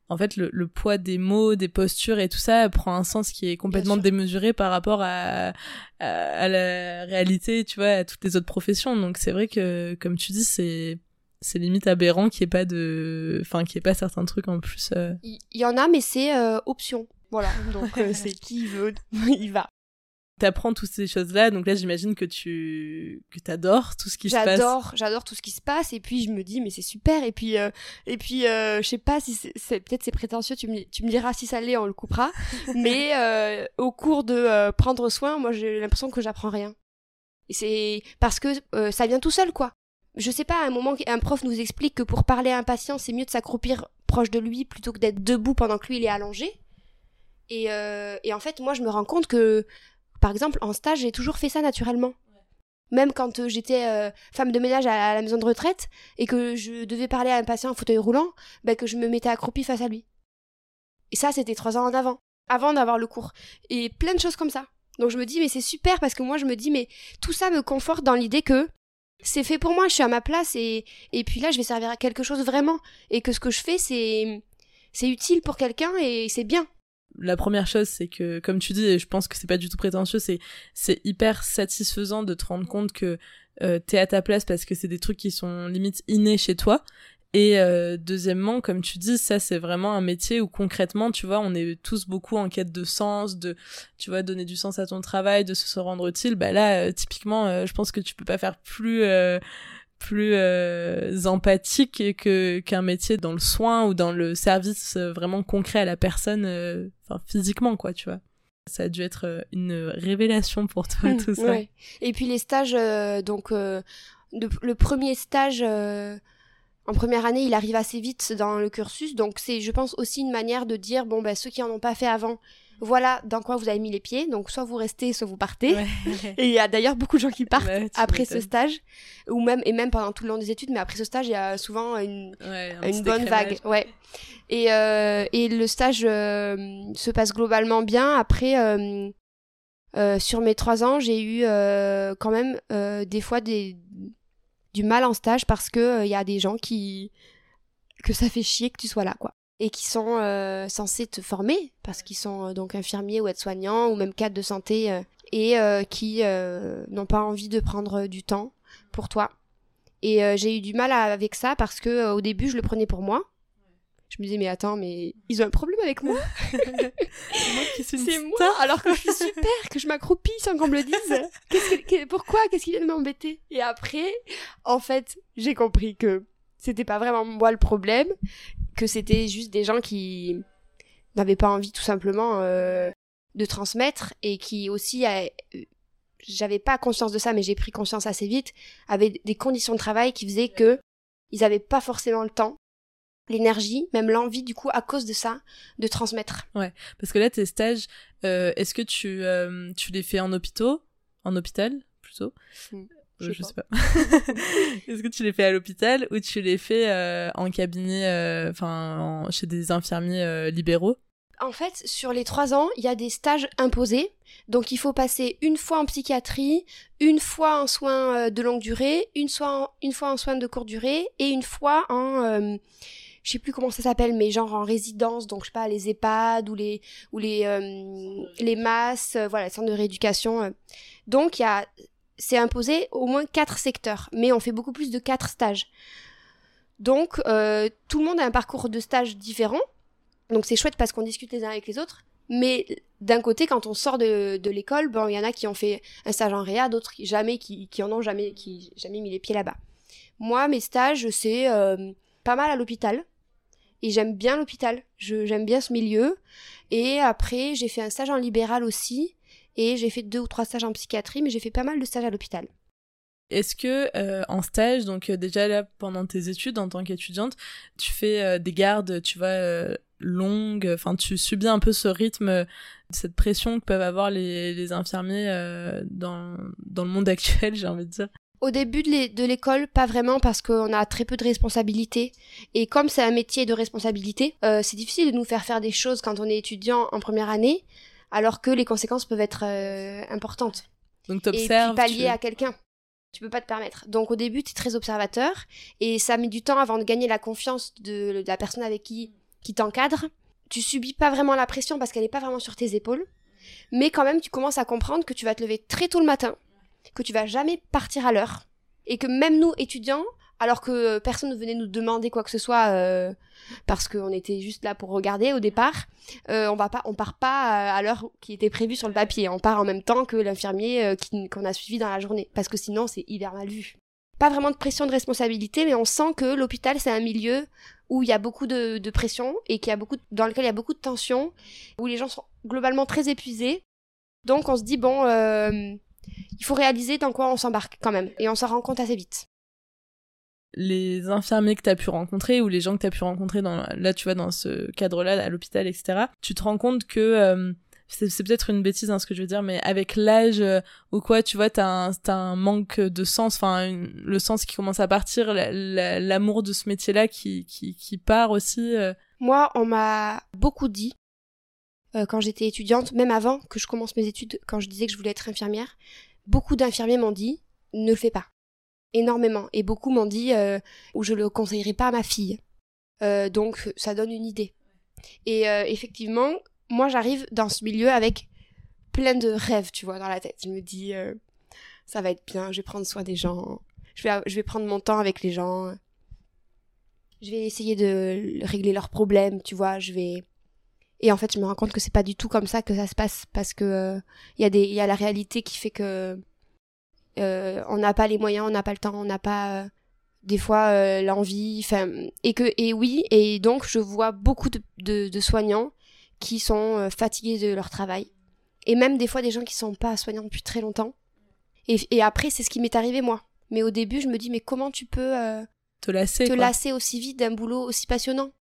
En fait, le, le poids des mots, des postures et tout ça prend un sens qui est complètement démesuré par rapport à, à, à, la réalité, tu vois, à toutes les autres professions. Donc c'est vrai que, comme tu dis, c'est c'est limite aberrant qu'il n'y ait pas de enfin qu'il ait pas certains trucs en plus euh. il y, en a mais c'est euh, option voilà donc euh, c'est qui veut il va t'apprends toutes ces choses là donc là j'imagine que tu que t'adores tout ce qui se passe. J'adore j'adore tout ce qui se passe. Et puis je me dis mais c'est super. Et puis et puis je sais pas si c'est peut-être c'est prétentieux. Tu me tu me diras si ça l'est on le coupera. Mais au cours de prendre soin moi j'ai l'impression que j'apprends rien. Et c'est parce que ça vient tout seul quoi. Je sais pas, à un moment, un prof nous explique que pour parler à un patient, c'est mieux de s'accroupir proche de lui plutôt que d'être debout pendant que lui il est allongé. Et, euh, et en fait, moi, je me rends compte que, par exemple, en stage, j'ai toujours fait ça naturellement. Même quand euh, j'étais euh, femme de ménage à, la maison de retraite et que je devais parler à un patient en fauteuil roulant, ben, que je me mettais accroupie face à lui. Et ça, c'était trois ans d'avant, avant d'avoir le cours. Et plein de choses comme ça. Donc je me dis, mais c'est super parce que moi, je me dis, mais tout ça me conforte dans l'idée que c'est fait pour moi, je suis à ma place et, et puis là je vais servir à quelque chose vraiment et que ce que je fais c'est c'est utile pour quelqu'un et c'est bien. La première chose c'est que comme tu dis et je pense que c'est pas du tout prétentieux, c'est c'est hyper satisfaisant de te rendre compte que euh, t'es à ta place parce que c'est des trucs qui sont limite innés chez toi et euh, deuxièmement, comme tu dis, ça c'est vraiment un métier où concrètement, tu vois, on est tous beaucoup en quête de sens, de, tu vois, donner du sens à ton travail, de se rendre utile. Bah là, euh, typiquement, euh, je pense que tu peux pas faire plus plus empathique que qu'un métier dans le soin ou dans le service vraiment concret à la personne, enfin physiquement quoi, tu vois ça a dû être une révélation pour toi tout ça. Ouais. Et puis les stages, donc le, premier stage en première année, il arrive assez vite dans le cursus, donc c'est, je pense, aussi une manière de dire, bon, ben, ceux qui en ont pas fait avant, voilà dans quoi vous avez mis les pieds, donc soit vous restez, soit vous partez. Et il y a d'ailleurs beaucoup de gens qui partent après ce stage, ou même, et même pendant tout le long des études, mais après ce stage, il y a souvent une, une bonne vague. Ouais. Et, euh, et le stage euh, se passe globalement bien. Après, euh, euh sur mes trois ans, j'ai eu euh, quand même des fois des du mal en stage parce que il euh, y a des gens qui que ça fait chier que tu sois là quoi et qui sont euh, censés te former parce qu'ils sont euh, donc infirmiers ou aides-soignants ou même cadres de santé et qui n'ont pas envie de prendre du temps pour toi. Et j'ai eu du mal avec ça parce que au début je le prenais pour moi. Je me disais mais attends mais ils ont un problème avec moi? C'est moi alors que je suis super que je m'accroupis sans qu'on me le dise. Qu'est-ce pourquoi? Qu'est-ce qui vient de m'embêter? Et après en fait j'ai compris que c'était pas vraiment moi le problème que c'était juste des gens qui n'avaient pas envie tout simplement euh, de transmettre et qui aussi euh, j'avais pas conscience de ça mais j'ai pris conscience assez vite avaient des conditions de travail qui faisaient que ils avaient pas forcément le temps l'énergie, même l'envie du coup à cause de ça, de transmettre. Ouais, parce que là tes stages, euh, est-ce que tu tu les fais en hôpital, en hôpital plutôt, mm. Je, sais pas. Est-ce que tu l'as fait à l'hôpital ou tu l'as fait en cabinet, enfin chez des infirmiers libéraux? En fait, sur les trois ans, il y a des stages imposés. Donc, il faut passer une fois en psychiatrie, une fois en soins euh, de longue durée, une, fois en, une fois en soins de courte durée et une fois en, euh, je sais plus comment ça s'appelle, mais genre en résidence, donc je sais pas, les EHPAD ou les ou les euh, les masses, voilà, les centres de rééducation. Donc, il y a, c'est imposé au moins quatre secteurs, mais on fait beaucoup plus de quatre stages. Donc, tout le monde a un parcours de stage différent. Donc c'est chouette parce qu'on discute les uns avec les autres. Mais d'un côté, quand on sort de, de l'école, bon, il y en a qui ont fait un stage en réa, d'autres qui jamais, qui, qui en ont jamais, qui jamais mis les pieds là-bas. Moi, mes stages, c'est euh, pas mal à l'hôpital. Et j'aime bien l'hôpital. J'aime bien ce milieu. Et après, j'ai fait un stage en libéral aussi. Et j'ai fait deux ou trois stages en psychiatrie, mais j'ai fait pas mal de stages à l'hôpital. Est-ce que euh, en stage, donc euh, déjà là pendant tes études en tant qu'étudiante, tu fais des gardes, tu vois, longue. Enfin, tu subis un peu ce rythme, cette pression que peuvent avoir les, les infirmiers euh, dans, dans le monde actuel, j'ai envie de dire? Au début de l'école, pas vraiment parce qu'on a très peu de responsabilités. Et comme c'est un métier de responsabilité, euh, c'est difficile de nous faire faire des choses quand on est étudiant en première année, alors que les conséquences peuvent être euh, importantes. Donc t'observes. Et puis pallier à quelqu'un. Tu peux pas te permettre. Donc au début, tu es très observateur et ça met du temps avant de gagner la confiance de la personne avec qui qui t'encadre. Tu subis pas vraiment la pression parce qu'elle n'est pas vraiment sur tes épaules. Mais quand même, tu commences à comprendre que tu vas te lever très tôt le matin, que tu vas jamais partir à l'heure. Et que même nous, étudiants, alors que personne ne venait nous demander quoi que ce soit euh, parce qu'on était juste là pour regarder au départ, euh, on va pas, on part pas à l'heure qui était prévue sur le papier. On part en même temps que l'infirmier euh, qu'on a suivi dans la journée, parce que sinon c'est hyper mal vu. Pas vraiment de pression de responsabilité, mais on sent que l'hôpital c'est un milieu où il y a beaucoup de, pression et qui a beaucoup, dans lequel il y a beaucoup de tension, où les gens sont globalement très épuisés. Donc on se dit, bon, euh, il faut réaliser dans quoi on s'embarque quand même. Et on s'en rend compte assez vite. Les infirmiers que tu as pu rencontrer ou les gens que tu as pu rencontrer dans, là, tu vois, dans ce cadre-là, à l'hôpital, etc., tu te rends compte que euh, c'est peut-être une bêtise hein, ce que je veux dire mais avec l'âge euh, ou quoi tu vois t'as un, as un manque de sens enfin le sens qui commence à partir l'amour de ce métier là qui, qui, qui part aussi euh. moi on m'a beaucoup dit euh, quand j'étais étudiante même avant que je commence mes études quand je disais que je voulais être infirmière beaucoup d'infirmiers m'ont dit ne le fais pas énormément. Et beaucoup m'ont dit ou je le conseillerais pas à ma fille. Donc ça donne une idée. Et effectivement moi j'arrive dans ce milieu avec plein de rêves, tu vois, dans la tête. Je me dis, euh, ça va être bien, je vais prendre soin des gens, je vais, je vais prendre mon temps avec les gens, je vais essayer de régler leurs problèmes, tu vois, je vais... Et en fait, je me rends compte que c'est pas du tout comme ça que ça se passe, parce que il euh, y, a des, y a la réalité qui fait que euh, on n'a pas les moyens, on n'a pas le temps, on n'a pas des fois l'envie, enfin, et que, et oui, et donc je vois beaucoup de, de, de soignants qui sont euh, fatigués de leur travail. Et même des fois des gens qui sont pas soignants depuis très longtemps. Et, après, c'est ce qui m'est arrivé moi. Mais au début, je me dis, mais comment tu peux euh, te lasser, te lasser aussi vite d'un boulot aussi passionnant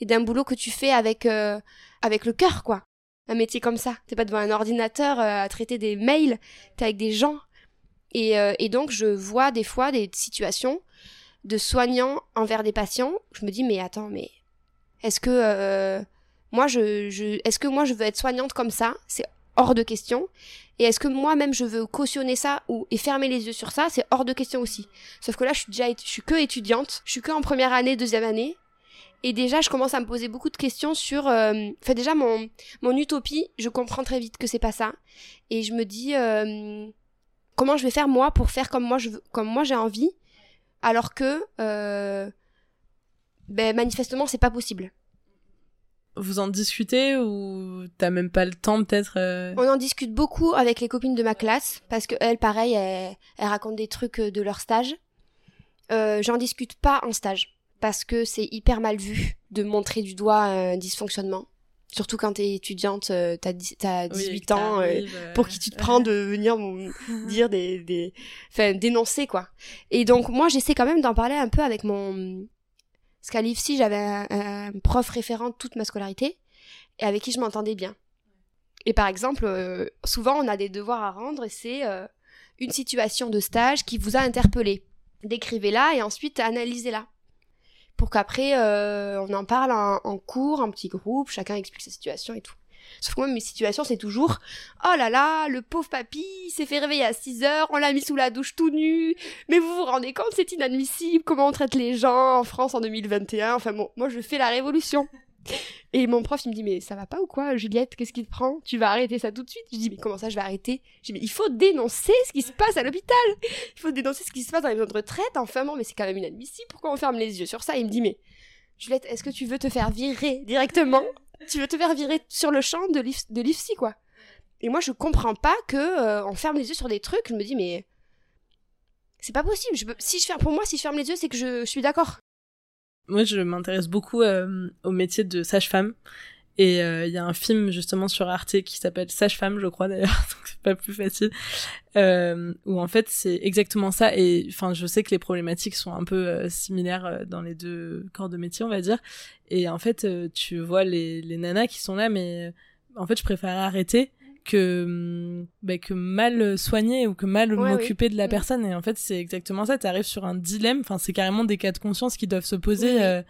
Et d'un boulot que tu fais avec, euh, avec le cœur, quoi. Un métier comme ça. T'es pas devant un ordinateur à traiter des mails, t'es avec des gens. Et, et donc, je vois des fois des situations de soignants envers des patients. Je me dis, mais attends, mais est-ce que moi, je, est-ce que moi je veux être soignante comme ça? C'est hors de question. Et est-ce que moi-même je veux cautionner ça ou et fermer les yeux sur ça? C'est hors de question aussi. Sauf que là, je suis déjà, je suis que étudiante, je suis que en première année, deuxième année, et déjà, je commence à me poser beaucoup de questions sur. Euh, enfin, déjà mon mon utopie, je comprends très vite que c'est pas ça, et je me dis euh, comment je vais faire moi pour faire comme moi je veux, comme moi j'ai envie, alors que euh, ben manifestement c'est pas possible vous en discutez ou t'as même pas le temps peut-être euh? On en discute beaucoup avec les copines de ma classe parce que elles, pareil, elles, racontent des trucs euh, de leur stage. Euh, J'en discute pas en stage parce que c'est hyper mal vu de montrer du doigt un dysfonctionnement. Surtout quand t'es étudiante, euh, t'as as 18 ans, pour qui tu te prends de venir dire des, des, enfin dénoncer quoi. Et donc moi j'essaie quand même d'en parler un peu avec mon parce qu'à l'IFSI, j'avais un, prof référent toute ma scolarité et avec qui je m'entendais bien. Et par exemple, euh, souvent on a des devoirs à rendre et c'est euh, une situation de stage qui vous a interpellé. Décrivez-la et ensuite analysez-la. Pour qu'après, euh, on en parle en, cours, en petit groupe, chacun explique sa situation et tout. Sauf que moi, mes situations, c'est toujours Oh là là, le pauvre papy s'est fait réveiller à 6 heures, on l'a mis sous la douche tout nu. Mais vous vous rendez compte, c'est inadmissible, comment on traite les gens en France en 2021. Enfin bon, moi, je fais la révolution. Et mon prof, il me dit, mais ça va pas ou quoi, Juliette Qu'est-ce qui te prend? Tu vas arrêter ça tout de suite? Je dis, mais comment ça, je vais arrêter? Je dis, mais il faut dénoncer ce qui se passe à l'hôpital Il faut dénoncer ce qui se passe dans les maisons de retraite. Enfin, bon, mais c'est quand même inadmissible. Pourquoi on ferme les yeux sur ça? Il me dit, mais Juliette, est-ce que tu veux te faire virer directement? Tu veux te faire virer sur le champ de l'IFSI, quoi Et moi, je comprends pas que euh, on ferme les yeux sur des trucs. Je me dis, mais c'est pas possible. Si je ferme, pour moi, si je ferme les yeux, c'est que je suis d'accord. Moi, je m'intéresse beaucoup euh, au métier de sage-femme. Et euh, il y a un film justement sur Arte qui s'appelle Sage-femme, je crois d'ailleurs, donc c'est pas plus facile, euh, où en fait c'est exactement ça. Et enfin, je sais que les problématiques sont un peu euh, similaires euh, dans les deux corps de métier, on va dire. Et en fait, tu vois les, les nanas qui sont là, mais en fait, je préfère arrêter que bah, que mal soigner ou que mal m'occuper de la mm. personne. Et en fait c'est exactement ça. Tu arrives sur un dilemme. Enfin c'est carrément des cas de conscience qui doivent se poser euh,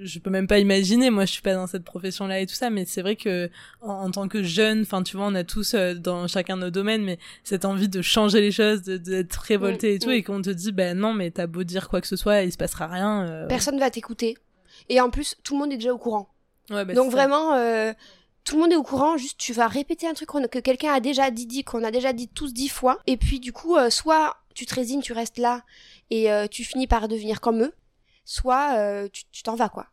je peux même pas imaginer. Moi je suis pas dans cette profession là et tout ça. Mais c'est vrai que en, tant que jeune enfin tu vois on a tous euh, dans chacun de nos domaines mais cette envie de changer les choses d'être révolté et tout mm. et qu'on te dit ben non mais t'as beau dire quoi que ce soit il se passera rien euh. personne va t'écouter. Et en plus tout le monde est déjà au courant. Ouais, bah, donc vraiment tout le monde est au courant, juste tu vas répéter un truc que quelqu'un a déjà dit, qu'on a déjà dit tous dix fois, et puis du coup, euh, soit tu te résignes, tu restes là, et euh, tu finis par devenir comme eux, soit euh, tu t'en vas, quoi.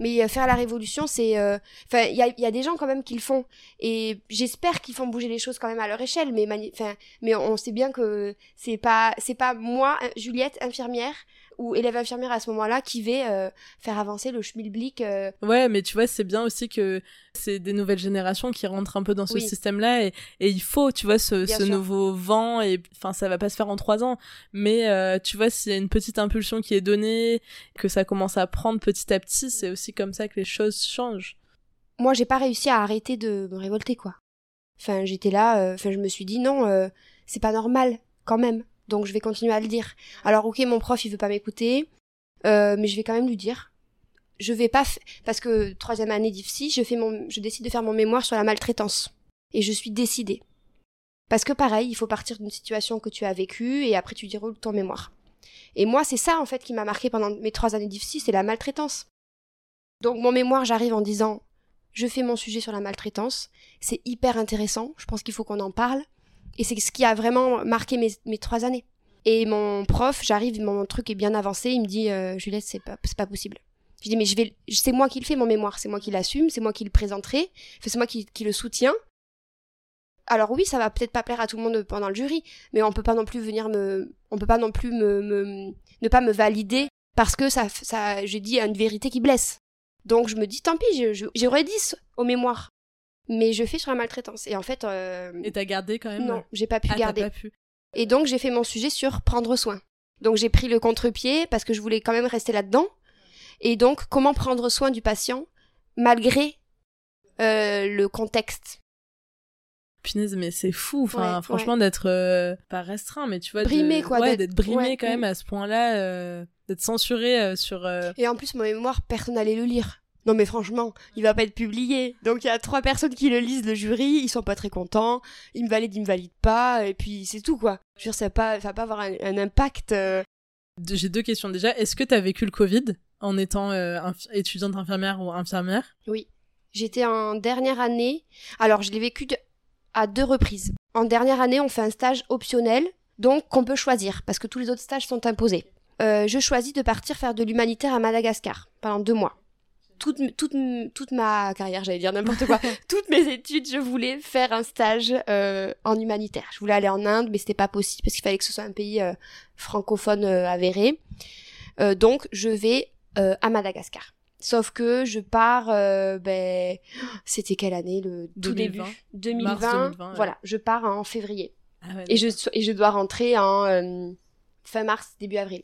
Mais faire la révolution, c'est... Enfin, il y a, des gens quand même qui le font, et j'espère qu'ils font bouger les choses quand même à leur échelle, mais, mais on sait bien que c'est pas, c'est pas moi, Juliette, infirmière, ou élève infirmière à ce moment-là qui va euh, faire avancer le schmilblick. Euh. Ouais, mais tu vois, c'est bien aussi que c'est des nouvelles générations qui rentrent un peu dans ce système-là et, et, il faut, tu vois, ce, ce nouveau vent et enfin, ça va pas se faire en trois ans, mais euh, tu vois, s'il y a une petite impulsion qui est donnée, que ça commence à prendre petit à petit, c'est aussi comme ça que les choses changent. Moi, j'ai pas réussi à arrêter de me révolter, quoi. Enfin, j'étais là, enfin, je me suis dit non, c'est pas normal, quand même donc je vais continuer à le dire. Alors ok, mon prof il veut pas m'écouter, euh, mais je vais quand même lui dire. Je vais pas parce que troisième année d'IFSI, je fais mon, je décide de faire mon mémoire sur la maltraitance et je suis décidée. Parce que pareil, il faut partir d'une situation que tu as vécue et après tu déroules ton mémoire. Et moi, c'est ça en fait qui m'a marqué pendant mes trois années d'IFSI, c'est la maltraitance. Donc mon mémoire, j'arrive en disant, je fais mon sujet sur la maltraitance, c'est hyper intéressant, je pense qu'il faut qu'on en parle. Et c'est ce qui a vraiment marqué mes, mes trois années. Et mon prof, j'arrive, mon truc est bien avancé, il me dit euh, Juliette, c'est pas, pas possible. Je dis mais je vais, c'est moi qui le fais mon mémoire, c'est moi qui l'assume, c'est moi qui le présenterai, c'est moi qui, le soutiens. Alors oui, ça va peut-être pas plaire à tout le monde pendant le jury, mais on peut pas non plus venir me, on peut pas non plus me, me ne pas me valider parce que ça, ça, j'ai dit une vérité qui blesse. Donc je me dis tant pis, j'aurais 10 au mémoire mais je fais sur la maltraitance. Et en fait. Euh... Et t'as gardé quand même Non, j'ai pas pu ah, garder. Pas pu. Et donc j'ai fait mon sujet sur prendre soin. Donc j'ai pris le contre-pied parce que je voulais quand même rester là-dedans. Et donc comment prendre soin du patient malgré euh, le contexte? Punaise, mais c'est fou, enfin, franchement, d'être euh, pas restreint, mais tu vois, brimé quoi, ouais, d'être brimé quand même à ce point-là, euh, d'être censuré sur. Et en plus, mon mémoire, personne n'allait le lire. Non mais franchement, il va pas être publié. Donc il y a trois personnes qui le lisent, le jury, ils sont pas très contents, ils me valident, ils me valident pas, et puis c'est tout quoi. Je veux dire, ça va pas, va pas avoir un, impact. Euh. J'ai deux questions déjà. Est-ce que tu as vécu le Covid en étant euh, étudiante infirmière ou infirmière? Oui. J'étais en dernière année. Alors je l'ai vécu à deux reprises. En dernière année, on fait un stage optionnel, donc qu'on peut choisir, parce que tous les autres stages sont imposés. Euh, je choisis de partir faire de l'humanitaire à Madagascar pendant deux mois toute, toute, toute ma carrière, j'allais dire n'importe quoi, toutes mes études, je voulais faire un stage euh, en humanitaire. Je voulais aller en Inde, mais c'était pas possible parce qu'il fallait que ce soit un pays euh, francophone euh, avéré. donc, je vais à Madagascar. Sauf que je pars, ben, c'était quelle année le tout début? 2020. Voilà, je pars en février. Ah et je et je dois rentrer en fin mars début avril.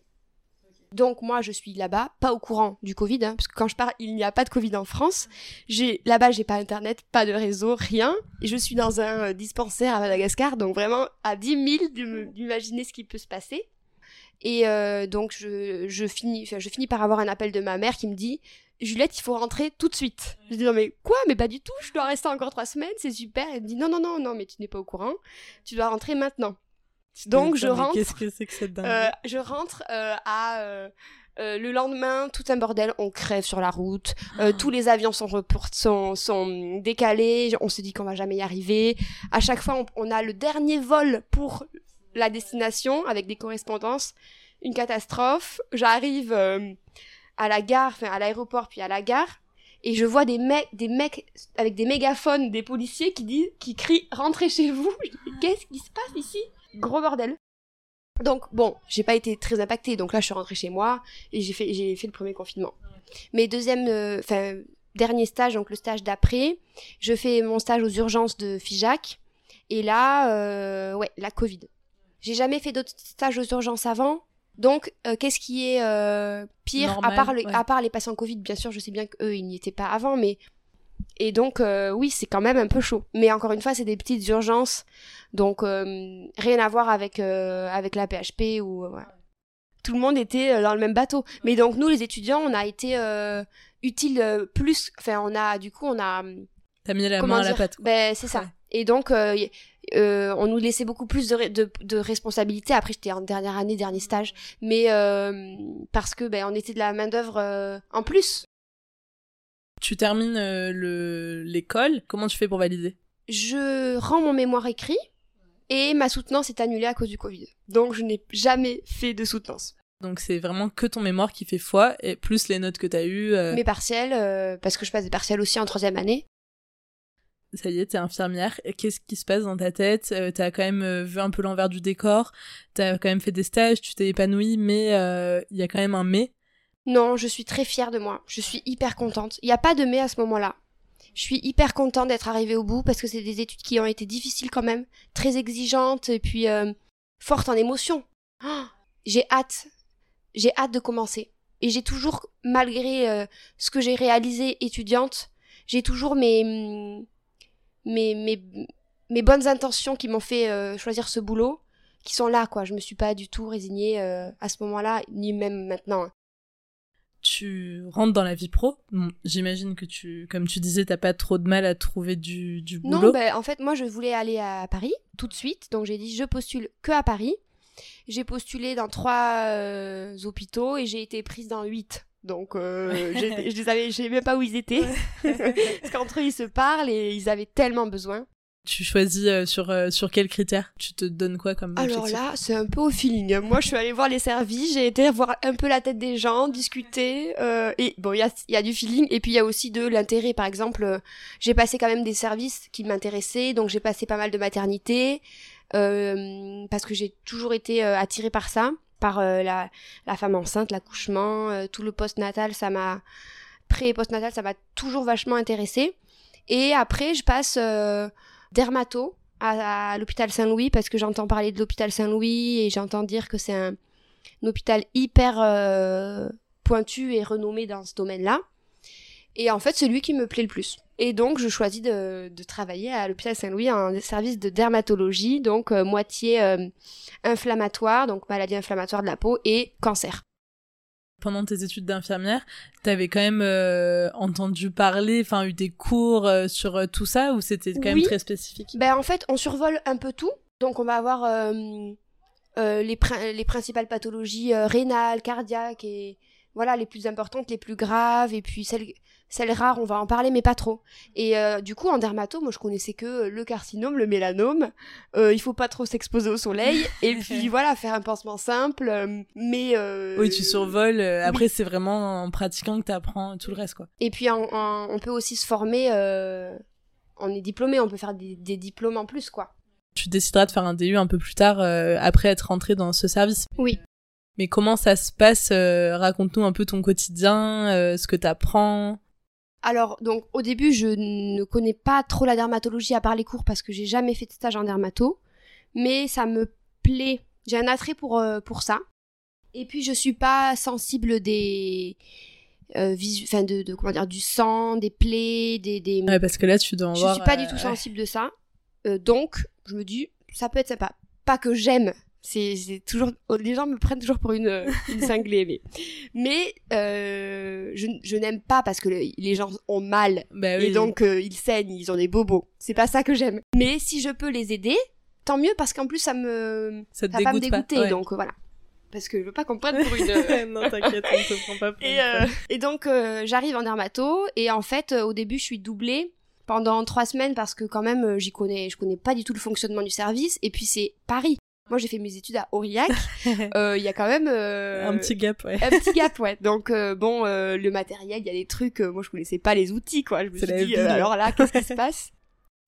Donc moi, je suis là-bas, pas au courant du Covid, hein, parce que quand je pars, il n'y a pas de Covid en France. Là-bas, j'ai pas internet, pas de réseau, rien. Et je suis dans un euh, dispensaire à Madagascar, donc vraiment à 10 000 d'imaginer ce qui peut se passer. Et euh, donc je, je finis, je finis par avoir un appel de ma mère qui me dit Juliette, il faut rentrer tout de suite. Je dis non mais quoi? Mais pas du tout. Je dois rester encore trois semaines, c'est super. Elle me dit non non non non, mais tu n'es pas au courant. Tu dois rentrer maintenant. Donc je rentre. Qu'est-ce que c'est que cette dingue euh, Je rentre euh, à euh, le lendemain, tout un bordel. On crève sur la route. Ah. Tous les avions sont, sont, sont décalés. On se dit qu'on va jamais y arriver. À chaque fois, on, on, a le dernier vol pour la destination avec des correspondances. Une catastrophe. J'arrive à la gare, enfin à l'aéroport puis à la gare. Et je vois des mecs, des mecs avec des mégaphones, des policiers qui disent, qui crient rentrez chez vous. Qu'est-ce qui se passe ici? Gros bordel. Donc bon, j'ai pas été très impactée, donc là je suis rentrée chez moi et j'ai fait j'ai fait le premier confinement. Mais deuxième, enfin dernier stage, donc le stage d'après, je fais mon stage aux urgences de Figeac et là, euh, ouais, la Covid. J'ai jamais fait d'autres stages aux urgences avant, donc euh, qu'est-ce qui est euh, pire? Normal, à part le, ouais. à part les patients Covid, bien sûr, je sais bien qu'eux ils n'y étaient pas avant, mais et donc, euh, oui, c'est quand même un peu chaud. Mais encore une fois, c'est des petites urgences. Donc, euh, rien à voir avec, euh, avec la PHP ou. euh, voilà. Tout le monde était euh, dans le même bateau. Mais donc, nous, les étudiants, on a été euh, utiles plus. Enfin, on a, du coup, on a. T'as mis la main à la pâte. Ben, c'est ça. Ouais. Et donc, euh, euh, on nous laissait beaucoup plus de, de, de responsabilités. Après, j'étais en dernière année, dernier stage. Mais euh, parce que ben, on était de la main-d'œuvre euh, en plus. Tu termines euh, le l'école. Comment tu fais pour valider? Je rends mon mémoire écrit et ma soutenance est annulée à cause du Covid. Donc je n'ai jamais fait de soutenance. Donc c'est vraiment que ton mémoire qui fait foi et plus les notes que t'as eues. euh, Mes partiels, euh, parce que je passe des partiels aussi en troisième année. Ça y est, t'es infirmière. Qu'est-ce qui se passe dans ta tête? Euh, T'as quand même vu un peu l'envers du décor. T'as quand même fait des stages. Tu t'es épanouie, mais il y a quand même un mais. Non, je suis très fière de moi. Je suis hyper contente. Il n'y a pas de mais à ce moment-là. Je suis hyper contente d'être arrivée au bout parce que c'est des études qui ont été difficiles quand même, très exigeantes et puis euh, fortes en émotions. Oh, j'ai hâte. J'ai hâte de commencer. Et j'ai toujours, malgré euh, ce que j'ai réalisé étudiante, j'ai toujours mes, hum, mes, mes, bonnes intentions qui m'ont fait euh, choisir ce boulot, qui sont là, quoi. Je me suis pas du tout résignée à ce moment-là, ni même maintenant. hein. Tu rentres dans la vie pro. Bon, J'imagine que tu, comme tu disais, t'as pas trop de mal à trouver du, du boulot. Non, ben, en fait, moi, je voulais aller à Paris tout de suite. Donc, j'ai dit, je postule que à Paris. J'ai postulé dans trois euh, hôpitaux et j'ai été prise dans huit. Donc, euh, je les avais, je savais même pas où ils étaient. Parce qu'entre eux, ils se parlent et ils avaient tellement besoin. Tu choisis euh, sur, euh, sur quels critères? Tu te donnes quoi comme Alors objectif? là, c'est un peu au feeling. Moi, je suis allée voir les services, j'ai été voir un peu la tête des gens, discuter. euh, et bon, il y a, y a du feeling et puis il y a aussi de l'intérêt. Par exemple, j'ai passé quand même des services qui m'intéressaient, donc j'ai passé pas mal de maternité euh, parce que j'ai toujours été attirée par ça, par euh, la, la femme enceinte, l'accouchement, tout le post-natal, ça m'a pré et post-natal, ça m'a toujours vachement intéressée. Et après, je passe euh, dermato à, l'hôpital Saint-Louis parce que j'entends parler de l'hôpital Saint-Louis et j'entends dire que c'est un, hôpital hyper euh, pointu et renommé dans ce domaine-là. Et en fait, c'est lui qui me plaît le plus. Et donc, je choisis de, de travailler à l'hôpital Saint-Louis en service de dermatologie, donc euh, moitié euh, inflammatoire, donc maladie inflammatoire de la peau et cancer. Pendant tes études d'infirmière, t'avais quand même euh, entendu parler, enfin eu des cours euh, sur euh, tout ça ou c'était quand même très spécifique? Ben en fait, on survole un peu tout. Donc on va avoir les, les principales pathologies rénales, cardiaques et voilà les plus importantes, les plus graves et puis celles celles rares, on va en parler mais pas trop. Et euh, du coup en dermato, moi je connaissais que le carcinome, le mélanome. Euh, il faut pas trop s'exposer au soleil et puis voilà faire un pansement simple. euh, mais euh, Oui, tu survoles. après, c'est vraiment en pratiquant que t'apprends tout le reste, quoi. Et puis en- en- on peut aussi se former. on est diplômé, on peut faire des, des diplômes en plus quoi. Tu décideras de faire un DU un peu plus tard, euh, après être rentré dans ce service. Oui. Mais comment ça se passe euh, Raconte-nous un peu ton quotidien, euh, ce que t'apprends. Alors, donc, au début, je ne connais pas trop la dermatologie à part les cours parce que j'ai jamais fait de stage en dermato. Mais ça me plaît. J'ai un attrait pour, euh, pour ça. Et puis je suis pas sensible des euh, visu... enfin de, de, comment dire du sang, des plaies, des, des... Ouais, parce que là tu dois en je voir. suis pas du tout sensible de ça. Donc je me dis ça peut être sympa. Pas que j'aime. C'est toujours les gens me prennent toujours pour une une cinglée mais mais euh, je, je n'aime pas parce que le- les gens ont mal Bah oui. et donc euh, ils saignent, ils ont des bobos. C'est pas ça que j'aime. Mais si je peux les aider, tant mieux parce qu'en plus ça me ça te ça va me pas. dégoûter Ouais. donc euh, voilà. Parce que je veux pas qu'on me prenne pour une euh, non, t'inquiète, on te prend pas pour et, une euh, et donc euh, j'arrive en dermato et en fait euh, au début je suis doublée pendant trois semaines parce que quand même euh, j'y connais je connais pas du tout le fonctionnement du service et puis c'est Paris. Moi j'ai fait mes études à Aurillac. Euh, Il y a quand même euh, Un petit gap, ouais. un petit gap ouais. Donc euh, bon le matériel il y a des trucs moi je connaissais pas les outils quoi. Je me suis dit alors là qu'est-ce qui se passe?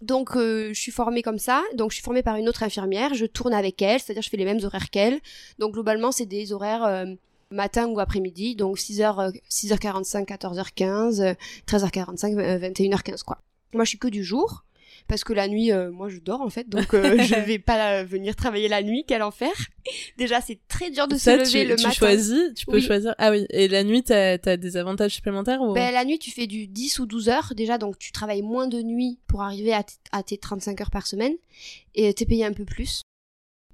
Donc je suis formée comme ça, donc je suis formée par une autre infirmière, je tourne avec elle, c'est-à-dire je fais les mêmes horaires qu'elle. Donc globalement c'est des horaires matin ou après-midi, donc 6h, euh, 6h45, 14h15, euh, 13h45, euh, 21h15 quoi. Moi je suis que du jour, parce que la nuit, euh, moi je dors en fait, donc euh, je vais pas euh, venir travailler la nuit, quel enfer. Déjà c'est très dur de Ça, se lever tu, le tu matin. choisis, tu peux Oui. choisir. Ah oui, et la nuit, t'as as des avantages supplémentaires ou? Ben, la nuit, tu fais du 10 ou 12 heures déjà, donc tu travailles moins de nuit pour arriver à, tes 35 heures par semaine, et t'es payé un peu plus.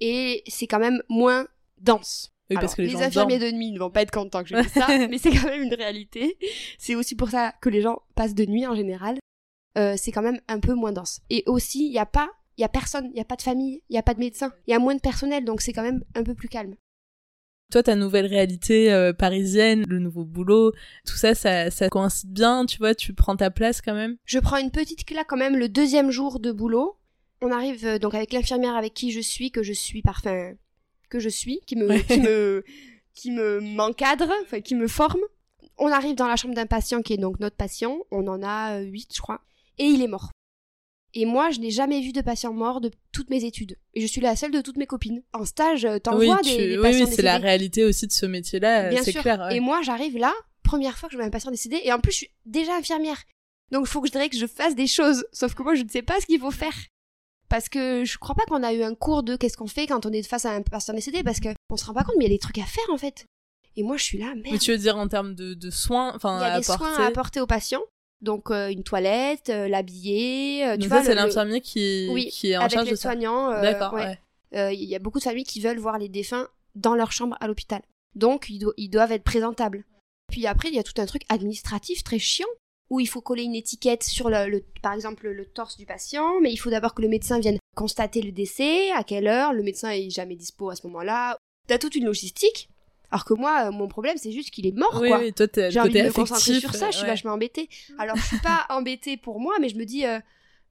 Et c'est quand même moins dense. Oui, Alors, parce que les, les gens infirmiers dorment. de nuit ne vont pas être contents que je dise ça, mais c'est quand même une réalité. C'est aussi pour ça que les gens passent de nuit en général. Euh, c'est quand même un peu moins dense. Et aussi, il n'y a pas, il y a personne, il n'y a pas de famille, il n'y a pas de médecin, il y a moins de personnel, donc c'est quand même un peu plus calme. Toi, ta nouvelle réalité euh, parisienne, le nouveau boulot, tout ça, ça, ça coïncide bien, tu vois, tu prends ta place quand même? Je prends une petite claque quand même le deuxième jour de boulot. On arrive euh, donc avec l'infirmière avec qui je suis, que je suis parfum, que je suis, qui me, qui me, qui me m'encadre, enfin qui me forme. On arrive dans la chambre d'un patient qui est donc notre patient. On en a euh, huit, je crois, et il est mort. Et moi, je n'ai jamais vu de patient mort de toutes mes études. Et je suis la seule de toutes mes copines. En stage, euh, t'en oui, vois tu- des, des oui, patients oui, c'est la réalité aussi de ce métier-là, Bien c'est sûr. clair. ouais. Et moi, j'arrive là, première fois que je vois un patient décédé, et en plus, je suis déjà infirmière. Donc, il faut que je dirais que je fasse des choses. Sauf que moi, je ne sais pas ce qu'il faut faire. Parce que je crois pas qu'on a eu un cours de qu'est-ce qu'on fait quand on est face à un patient décédé, parce que on se rend pas compte, mais il y a des trucs à faire en fait. Et moi, je suis là, Mais merde. tu veux dire en termes de, de soins, enfin, Il y a des apporter. soins à apporter au patient. Donc, euh, une toilette, euh, l'habiller, euh, tu Donc vois, ça, c'est le- l'infirmier qui, Oui, qui est en avec charge les ça. soignants. euh, D'accord, ouais. ouais. Euh, Il y a beaucoup de familles qui veulent voir les défunts dans leur chambre à l'hôpital. Donc, ils, do- ils doivent être présentables. Puis après, il y a tout un truc administratif très chiant, où il faut coller une étiquette sur, le, le- par exemple, le torse du patient, mais il faut d'abord que le médecin vienne constater le décès, à quelle heure, le médecin est jamais dispo à ce moment-là. T'as toute une logistique. Alors que moi, euh, mon problème, c'est juste qu'il est mort, Oui, quoi. oui, toi, t'es J'ai envie de me concentrer sur ça, je suis ouais. vachement embêtée. Alors, je suis pas embêtée pour moi, mais je me dis, euh,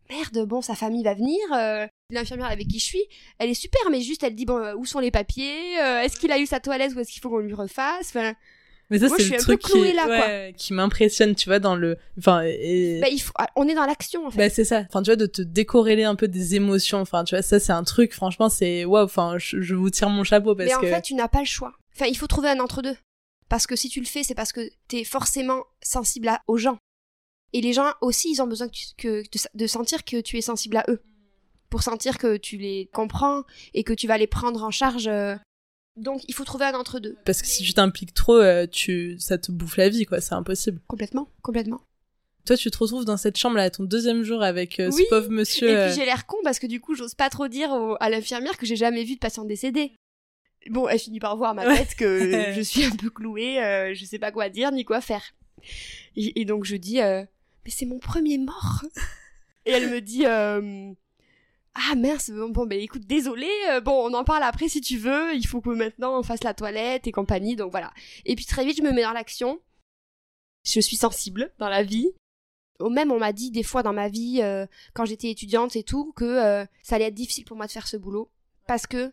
merde, bon, sa famille va venir. euh, L'infirmière avec qui je suis, elle est super, mais juste, elle dit, bon, où sont les papiers Euh, Est-ce qu'il a eu sa toilette ou est-ce qu'il faut qu'on lui refasse enfin, Mais ça, c'est le truc qui, là, ouais, qui m'impressionne, tu vois, dans le. Enfin, et... bah, il faut... ah, On est dans l'action, en fait. Bah, c'est ça. Enfin, tu vois, de te décorréler un peu des émotions. Enfin, tu vois, ça, c'est un truc, franchement, c'est waouh. Enfin, je, je vous tire mon chapeau parce mais en que. fait, tu n'as pas le choix. Enfin, il faut trouver un entre-deux. Parce que si tu le fais, c'est parce que t'es forcément sensible à- aux gens. Et les gens aussi, ils ont besoin que tu- que, de, de sentir que tu es sensible à eux. Pour sentir que tu les comprends et que tu vas les prendre en charge. euh. Donc, il faut trouver un entre-deux. Parce que si tu t'impliques trop, euh, tu, ça te bouffe la vie, quoi. C'est impossible. Complètement, complètement. Toi, tu te retrouves dans cette chambre là, à ton deuxième jour avec euh, Oui. ce pauvre monsieur. Et puis j'ai l'air con parce que du coup, j'ose pas trop dire au- à l'infirmière que j'ai jamais vu de patient décédé. Bon, elle finit par voir ma tête que je suis un peu clouée, euh, je sais pas quoi dire ni quoi faire. Et, et donc je dis, euh, mais c'est mon premier mort. Et elle me dit, euh, ah mince, bon, bon ben écoute, désolé, euh, bon on en parle après si tu veux, il faut que maintenant on fasse la toilette et compagnie, donc voilà. Et puis très vite je me mets dans l'action. Je suis sensible dans la vie. Au même on m'a dit des fois dans ma vie, euh, quand j'étais étudiante et tout, que euh, ça allait être difficile pour moi de faire ce boulot. Parce que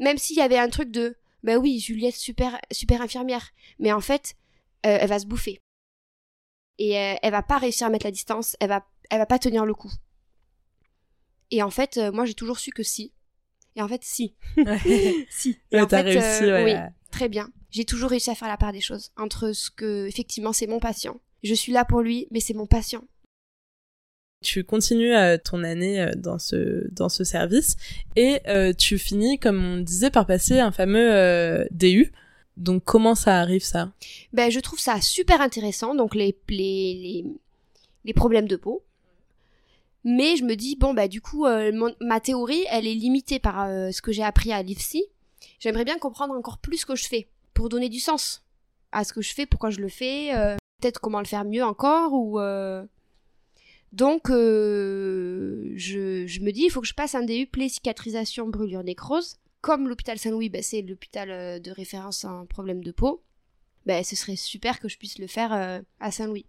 même s'il y avait un truc de, ben oui, Juliette, super, super infirmière, mais en fait, euh, elle va se bouffer. Et euh, elle va pas réussir à mettre la distance, elle va, elle va pas tenir le coup. Et en fait, euh, moi j'ai toujours su que si. Et en fait, si. si. Et Ouais, en t'as fait, euh, réussi, ouais. oui, très bien. J'ai toujours réussi à faire la part des choses entre ce que, effectivement, c'est mon patient. Je suis là pour lui, mais c'est mon patient. Tu continues euh, ton année euh, dans ce dans ce service et euh, tu finis comme on disait par passer un fameux DU Donc comment ça arrive ça? Ben je trouve ça super intéressant, donc les, les, les, problèmes de peau. Mais je me dis, bon, bah du coup, ma théorie, elle est limitée par ce que j'ai appris à l'IFSI. J'aimerais bien comprendre encore plus ce que je fais, pour donner du sens à ce que je fais, pourquoi je le fais, peut-être comment le faire mieux encore, ou... Donc, euh, je, je me dis, il faut que je passe un DU plaie cicatrisation brûlure nécrose. Comme l'hôpital Saint-Louis, bah, c'est l'hôpital euh, de référence en problème de peau, bah, ce serait super que je puisse le faire euh, à Saint-Louis.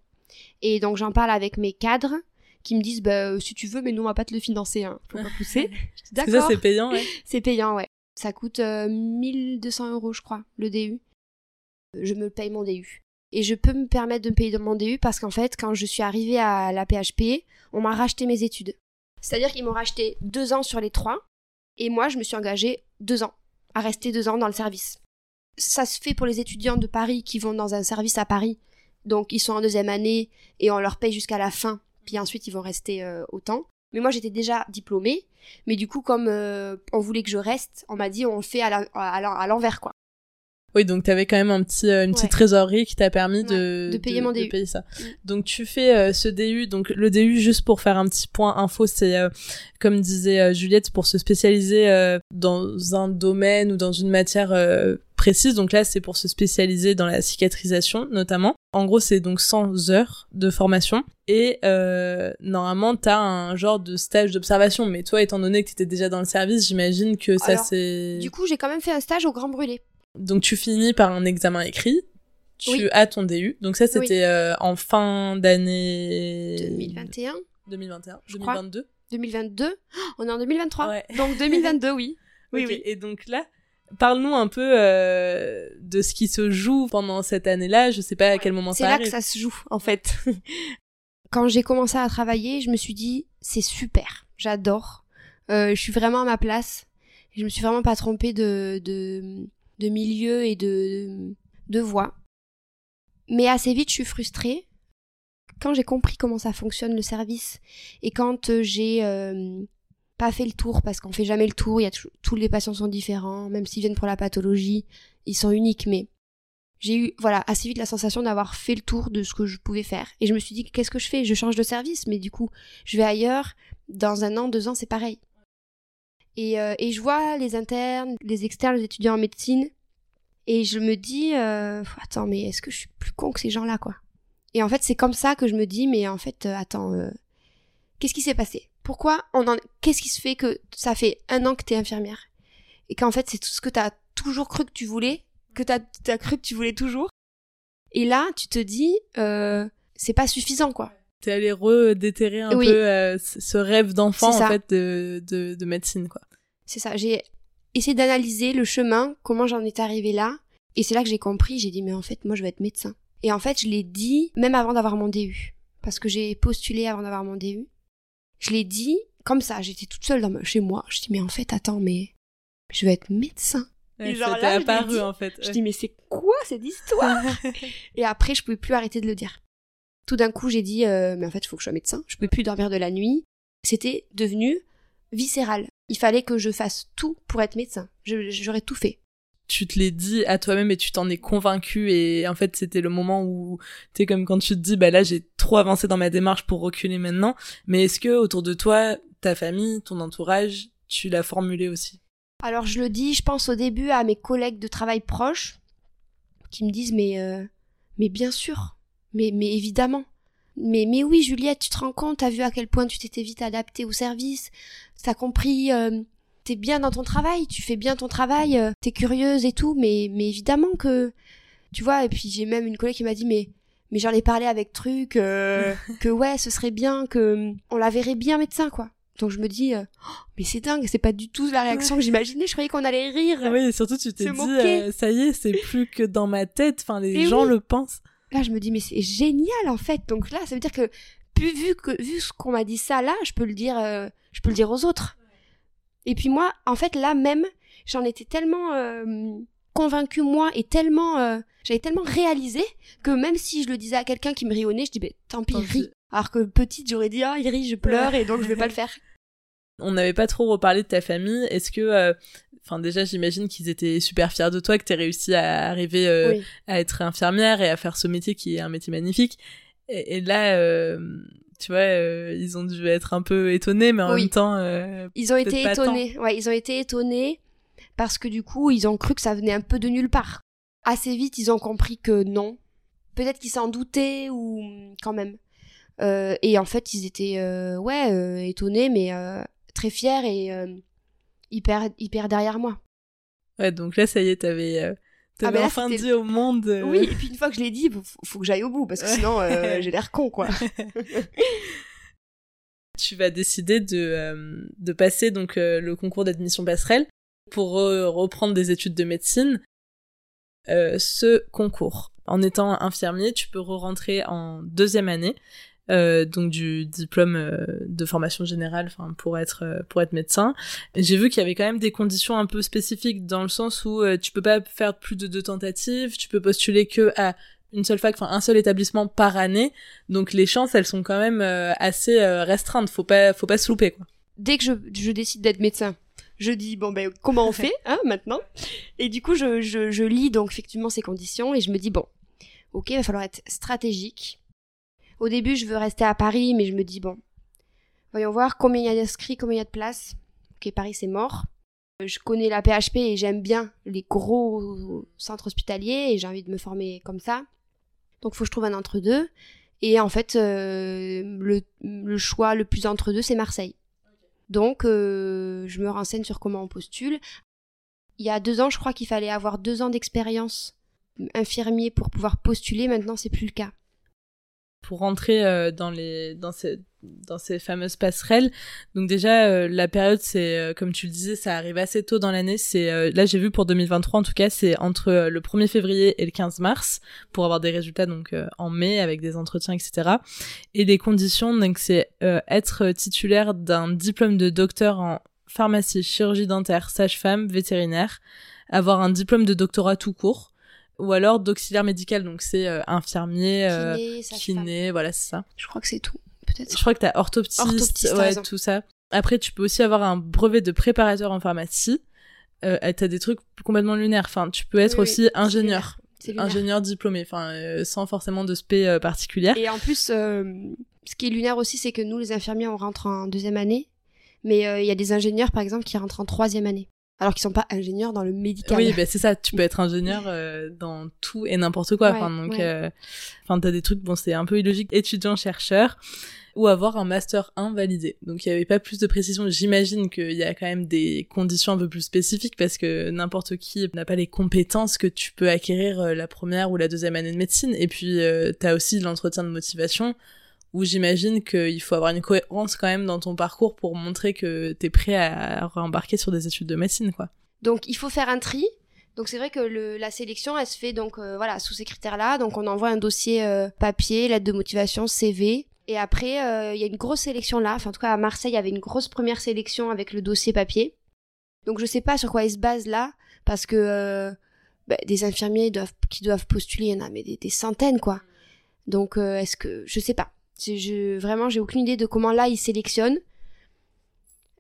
Et donc, j'en parle avec mes cadres qui me disent, bah, si tu veux, mais nous, on va pas te le financer, hein. faut pas pousser. Que ça D'accord. c'est payant, ouais. C'est payant, ouais. Ça coûte euh, 1200 euros, je crois, le DU. Je me paye mon DU. Et je peux me permettre de me payer mon DU parce qu'en fait, quand je suis arrivée à la PHP, on m'a racheté mes études. C'est-à-dire qu'ils m'ont racheté deux ans sur les trois. Et moi, je me suis engagée deux ans, à rester deux ans dans le service. Ça se fait pour les étudiants de Paris qui vont dans un service à Paris. Donc, ils sont en deuxième année et on leur paye jusqu'à la fin. Puis ensuite, ils vont rester euh, autant. Mais moi, j'étais déjà diplômée. Mais du coup, comme euh, on voulait que je reste, on m'a dit on fait à l'envers, quoi. Oui, donc t'avais quand même un petit, euh, une Ouais. petite trésorerie qui t'a permis de, de payer mon DU. payer ça. Mm. Donc tu fais euh, ce DU. Donc le DU, juste pour faire un petit point info, c'est euh, comme disait euh, Juliette, pour se spécialiser euh, dans un domaine ou dans une matière euh, précise. Donc là, c'est pour se spécialiser dans la cicatrisation, notamment. En gros, c'est donc 100 heures de formation. Et euh, normalement, t'as un genre de stage d'observation. Mais toi, étant donné que t'étais déjà dans le service, j'imagine que ça c'est... Du coup, j'ai quand même fait un stage au Grand Brûlé. Donc tu finis par un examen écrit, tu Oui. as ton DU. Donc ça c'était euh, en fin d'année 2021, 2021, Je crois. 2022. 2022. Oh, on est en 2023. Ouais. Donc 2022, oui. Oui, oui. Et donc là, parle-nous un peu euh, de ce qui se joue pendant cette année-là. Je sais pas à quel moment C'est ça là arrive. que ça se joue, en fait. Quand j'ai commencé à travailler, je me suis dit, c'est super, j'adore. Euh, je suis vraiment à ma place. Je me suis vraiment pas trompée de, de, de milieu et de, de voie. Mais assez vite, je suis frustrée. Quand j'ai compris comment ça fonctionne le service et quand euh, j'ai euh, pas fait le tour, parce qu'on fait jamais le tour, y a tou- tous les patients sont différents, même s'ils viennent pour la pathologie, ils sont uniques, mais j'ai eu voilà assez vite la sensation d'avoir fait le tour de ce que je pouvais faire et je me suis dit qu'est-ce que je fais? Je change de service mais du coup je vais ailleurs dans un an deux ans c'est pareil et, euh, et je vois les internes les externes les étudiants en médecine et je me dis euh, attends mais est-ce que je suis plus con que ces gens là quoi? Et en fait c'est comme ça que je me dis mais en fait euh, attends qu'est-ce qui s'est passé? Pourquoi on en qu'est-ce qui se fait que ça fait un an que t'es infirmière? Et qu'en fait c'est tout ce que t'as toujours cru que tu voulais que t'as as cru que tu voulais toujours. Et là, tu te dis, c'est pas suffisant, quoi. T'es allé redéterrer un Oui. peu euh, ce rêve d'enfant en fait de, de, de médecine quoi. C'est ça. J'ai essayé d'analyser le chemin, comment j'en étais arrivée là. Et c'est là que j'ai compris, j'ai dit, mais en fait, moi, je vais être médecin. Et en fait, je l'ai dit même avant d'avoir mon DU. Parce que j'ai postulé avant d'avoir mon DU. Je l'ai dit comme ça, j'étais toute seule dans ma- chez moi. Je dis, mais en fait, attends, mais je vais être médecin. Ouais, genre là, je l'ai apparu dit. en fait. Je ouais. dis, mais c'est quoi cette histoire? Et après, je pouvais plus arrêter de le dire. Tout d'un coup, j'ai dit, euh, mais en fait, il faut que je sois médecin. Je pouvais plus dormir de la nuit. C'était devenu viscéral. Il fallait que je fasse tout pour être médecin. J'aurais tout fait. tu te l'es dit à toi-même et tu t'en es convaincu et en fait c'était le moment où t'es comme quand tu te dis bah là j'ai trop avancé dans ma démarche pour reculer maintenant mais est-ce que autour de toi ta famille ton entourage tu l'as formulé aussi? Alors, je le dis, je pense au début à mes collègues de travail proches qui me disent, mais, euh, mais bien sûr, mais, mais évidemment. Mais, mais oui, Juliette, tu te rends compte, t'as vu à quel point tu t'étais vite adaptée au service, t'as compris, euh, t'es bien dans ton travail, tu fais bien ton travail, euh, t'es curieuse et tout, mais, mais évidemment que, tu vois, et puis j'ai même une collègue qui m'a dit, mais, mais j'en ai parlé avec truc, euh, que ouais, ce serait bien, que on la verrait bien médecin, quoi. Donc je me dis, euh, Oh, mais c'est dingue, c'est pas du tout la réaction que j'imaginais, je croyais qu'on allait rire. Oui et surtout tu t'es dit euh, ça y est c'est plus que dans ma tête enfin les gens oui. le pensent Là, je me dis, mais c'est génial en fait. Donc là, ça veut dire que, vu que vu ce qu'on m'a dit ça là, je peux le dire, euh, je peux le dire aux autres. Et puis moi, en fait, là même, j'en étais tellement euh, convaincue moi et tellement, euh, j'avais tellement réalisé que même si je le disais à quelqu'un qui me riait au nez, je dis, ben tant pis, Tant pis. Alors que petite, j'aurais dit, ah, il rit, je pleure et donc je vais pas le faire. On n'avait pas trop reparlé de ta famille. Est-ce que Enfin, déjà, j'imagine qu'ils étaient super fiers de toi, que tu réussi à arriver à être infirmière et à faire ce métier qui est un métier magnifique. Et, là, tu vois, ils ont dû être un peu étonnés, mais en même temps, ils ont été étonnés. Ouais, ils ont été étonnés parce que du coup, ils ont cru que ça venait un peu de nulle part. Assez vite, ils ont compris que non. Peut-être qu'ils s'en doutaient ou quand même. Euh, et en fait, ils étaient euh, ouais euh, étonnés, mais très fiers et hyper hyper derrière moi. Ouais, donc là, ça y est, t'avais ah ben enfin dit au monde. Oui, et puis une fois que je l'ai dit, faut, faut que j'aille au bout parce que sinon j'ai l'air con quoi. tu vas décider de, de passer donc le concours d'admission passerelle pour reprendre des études de médecine. ce concours, en étant infirmier, tu peux re-rentrer en deuxième année euh, donc du diplôme euh, de formation générale enfin pour être euh, pour être médecin. J'ai vu qu'il y avait quand même des conditions un peu spécifiques dans le sens où tu peux pas faire plus de deux tentatives. Tu peux postuler que à une seule fac, enfin un seul établissement par année, donc les chances elles sont quand même assez restreintes, faut pas faut pas se louper quoi. Dès que je, je décide d'être médecin, je dis bon ben comment on fait hein, maintenant? Et du coup je, je, je lis donc effectivement ces conditions et je me dis bon ok il va falloir être stratégique, au début, je veux rester à Paris, mais je me dis, bon, voyons voir combien il y a d'inscrits, combien il y a de places. Ok, Paris, c'est mort. Je connais la PHP et j'aime bien les gros centres hospitaliers et j'ai envie de me former comme ça. Donc, faut que je trouve un entre-deux. Et en fait, euh, le, choix le plus entre-deux, c'est Marseille. Donc, euh, je me renseigne sur comment on postule. Il y a deux ans, je crois qu'il fallait avoir deux ans d'expérience infirmier pour pouvoir postuler. Maintenant, c'est plus le cas pour rentrer euh, dans les dans ces dans ces fameuses passerelles. Donc déjà euh, la période c'est euh, comme tu le disais ça arrive assez tôt dans l'année, c'est là j'ai vu pour 2023 en tout cas, c'est entre le 1er février et le 15 mars pour avoir des résultats donc en mai avec des entretiens etc. Et les conditions donc c'est être titulaire d'un diplôme de docteur en pharmacie, chirurgie dentaire, sage-femme, vétérinaire, avoir un diplôme de doctorat tout court ou alors d'auxiliaire médical, donc c'est euh, infirmier, euh, kiné, voilà, c'est ça. Je crois que c'est tout, peut-être. Je crois que t'as orthoptiste, orthoptiste ouais, tout ça. Après, tu peux aussi avoir un brevet de préparateur en pharmacie. Euh, t'as des trucs complètement lunaires. Enfin, tu peux être aussi ingénieur. Ingénieur diplômé, enfin, euh, sans forcément de spé particulière. Et en plus, ce qui est lunaire aussi, c'est que nous, les infirmiers, on rentre en deuxième année. Mais il y a des ingénieurs, par exemple, qui rentrent en troisième année alors qu'ils sont pas ingénieurs dans le médical. Oui, ben c'est ça. Tu peux être ingénieur euh, dans tout et n'importe quoi. enfin, donc, euh, enfin, t'as des trucs. Bon, c'est un peu illogique. Étudiant chercheur ou avoir un master 1 validé. Donc il y avait pas plus de précision. J'imagine qu'il y a quand même des conditions un peu plus spécifiques parce que n'importe qui n'a pas les compétences que tu peux acquérir euh, la première ou la deuxième année de médecine. Et puis tu t'as aussi l'entretien de motivation où j'imagine qu'il faut avoir une cohérence quand même dans ton parcours pour montrer que t'es prêt à rembarquer sur des études de médecine, quoi. Donc il faut faire un tri. Donc c'est vrai que la sélection, elle se fait donc euh, voilà sous ces critères-là. Donc on envoie un dossier euh, papier, lettre de motivation, CV. Et après, euh, il y a une grosse sélection là. Enfin, en tout cas, à Marseille, il y avait une grosse première sélection avec le dossier papier. Donc je sais pas sur quoi ils se basent là, parce que bah, des infirmiers qui doivent postuler, il y en a mais des, des centaines quoi. Donc est-ce que je sais pas. Je, vraiment, j'ai aucune idée de comment là ils sélectionnent.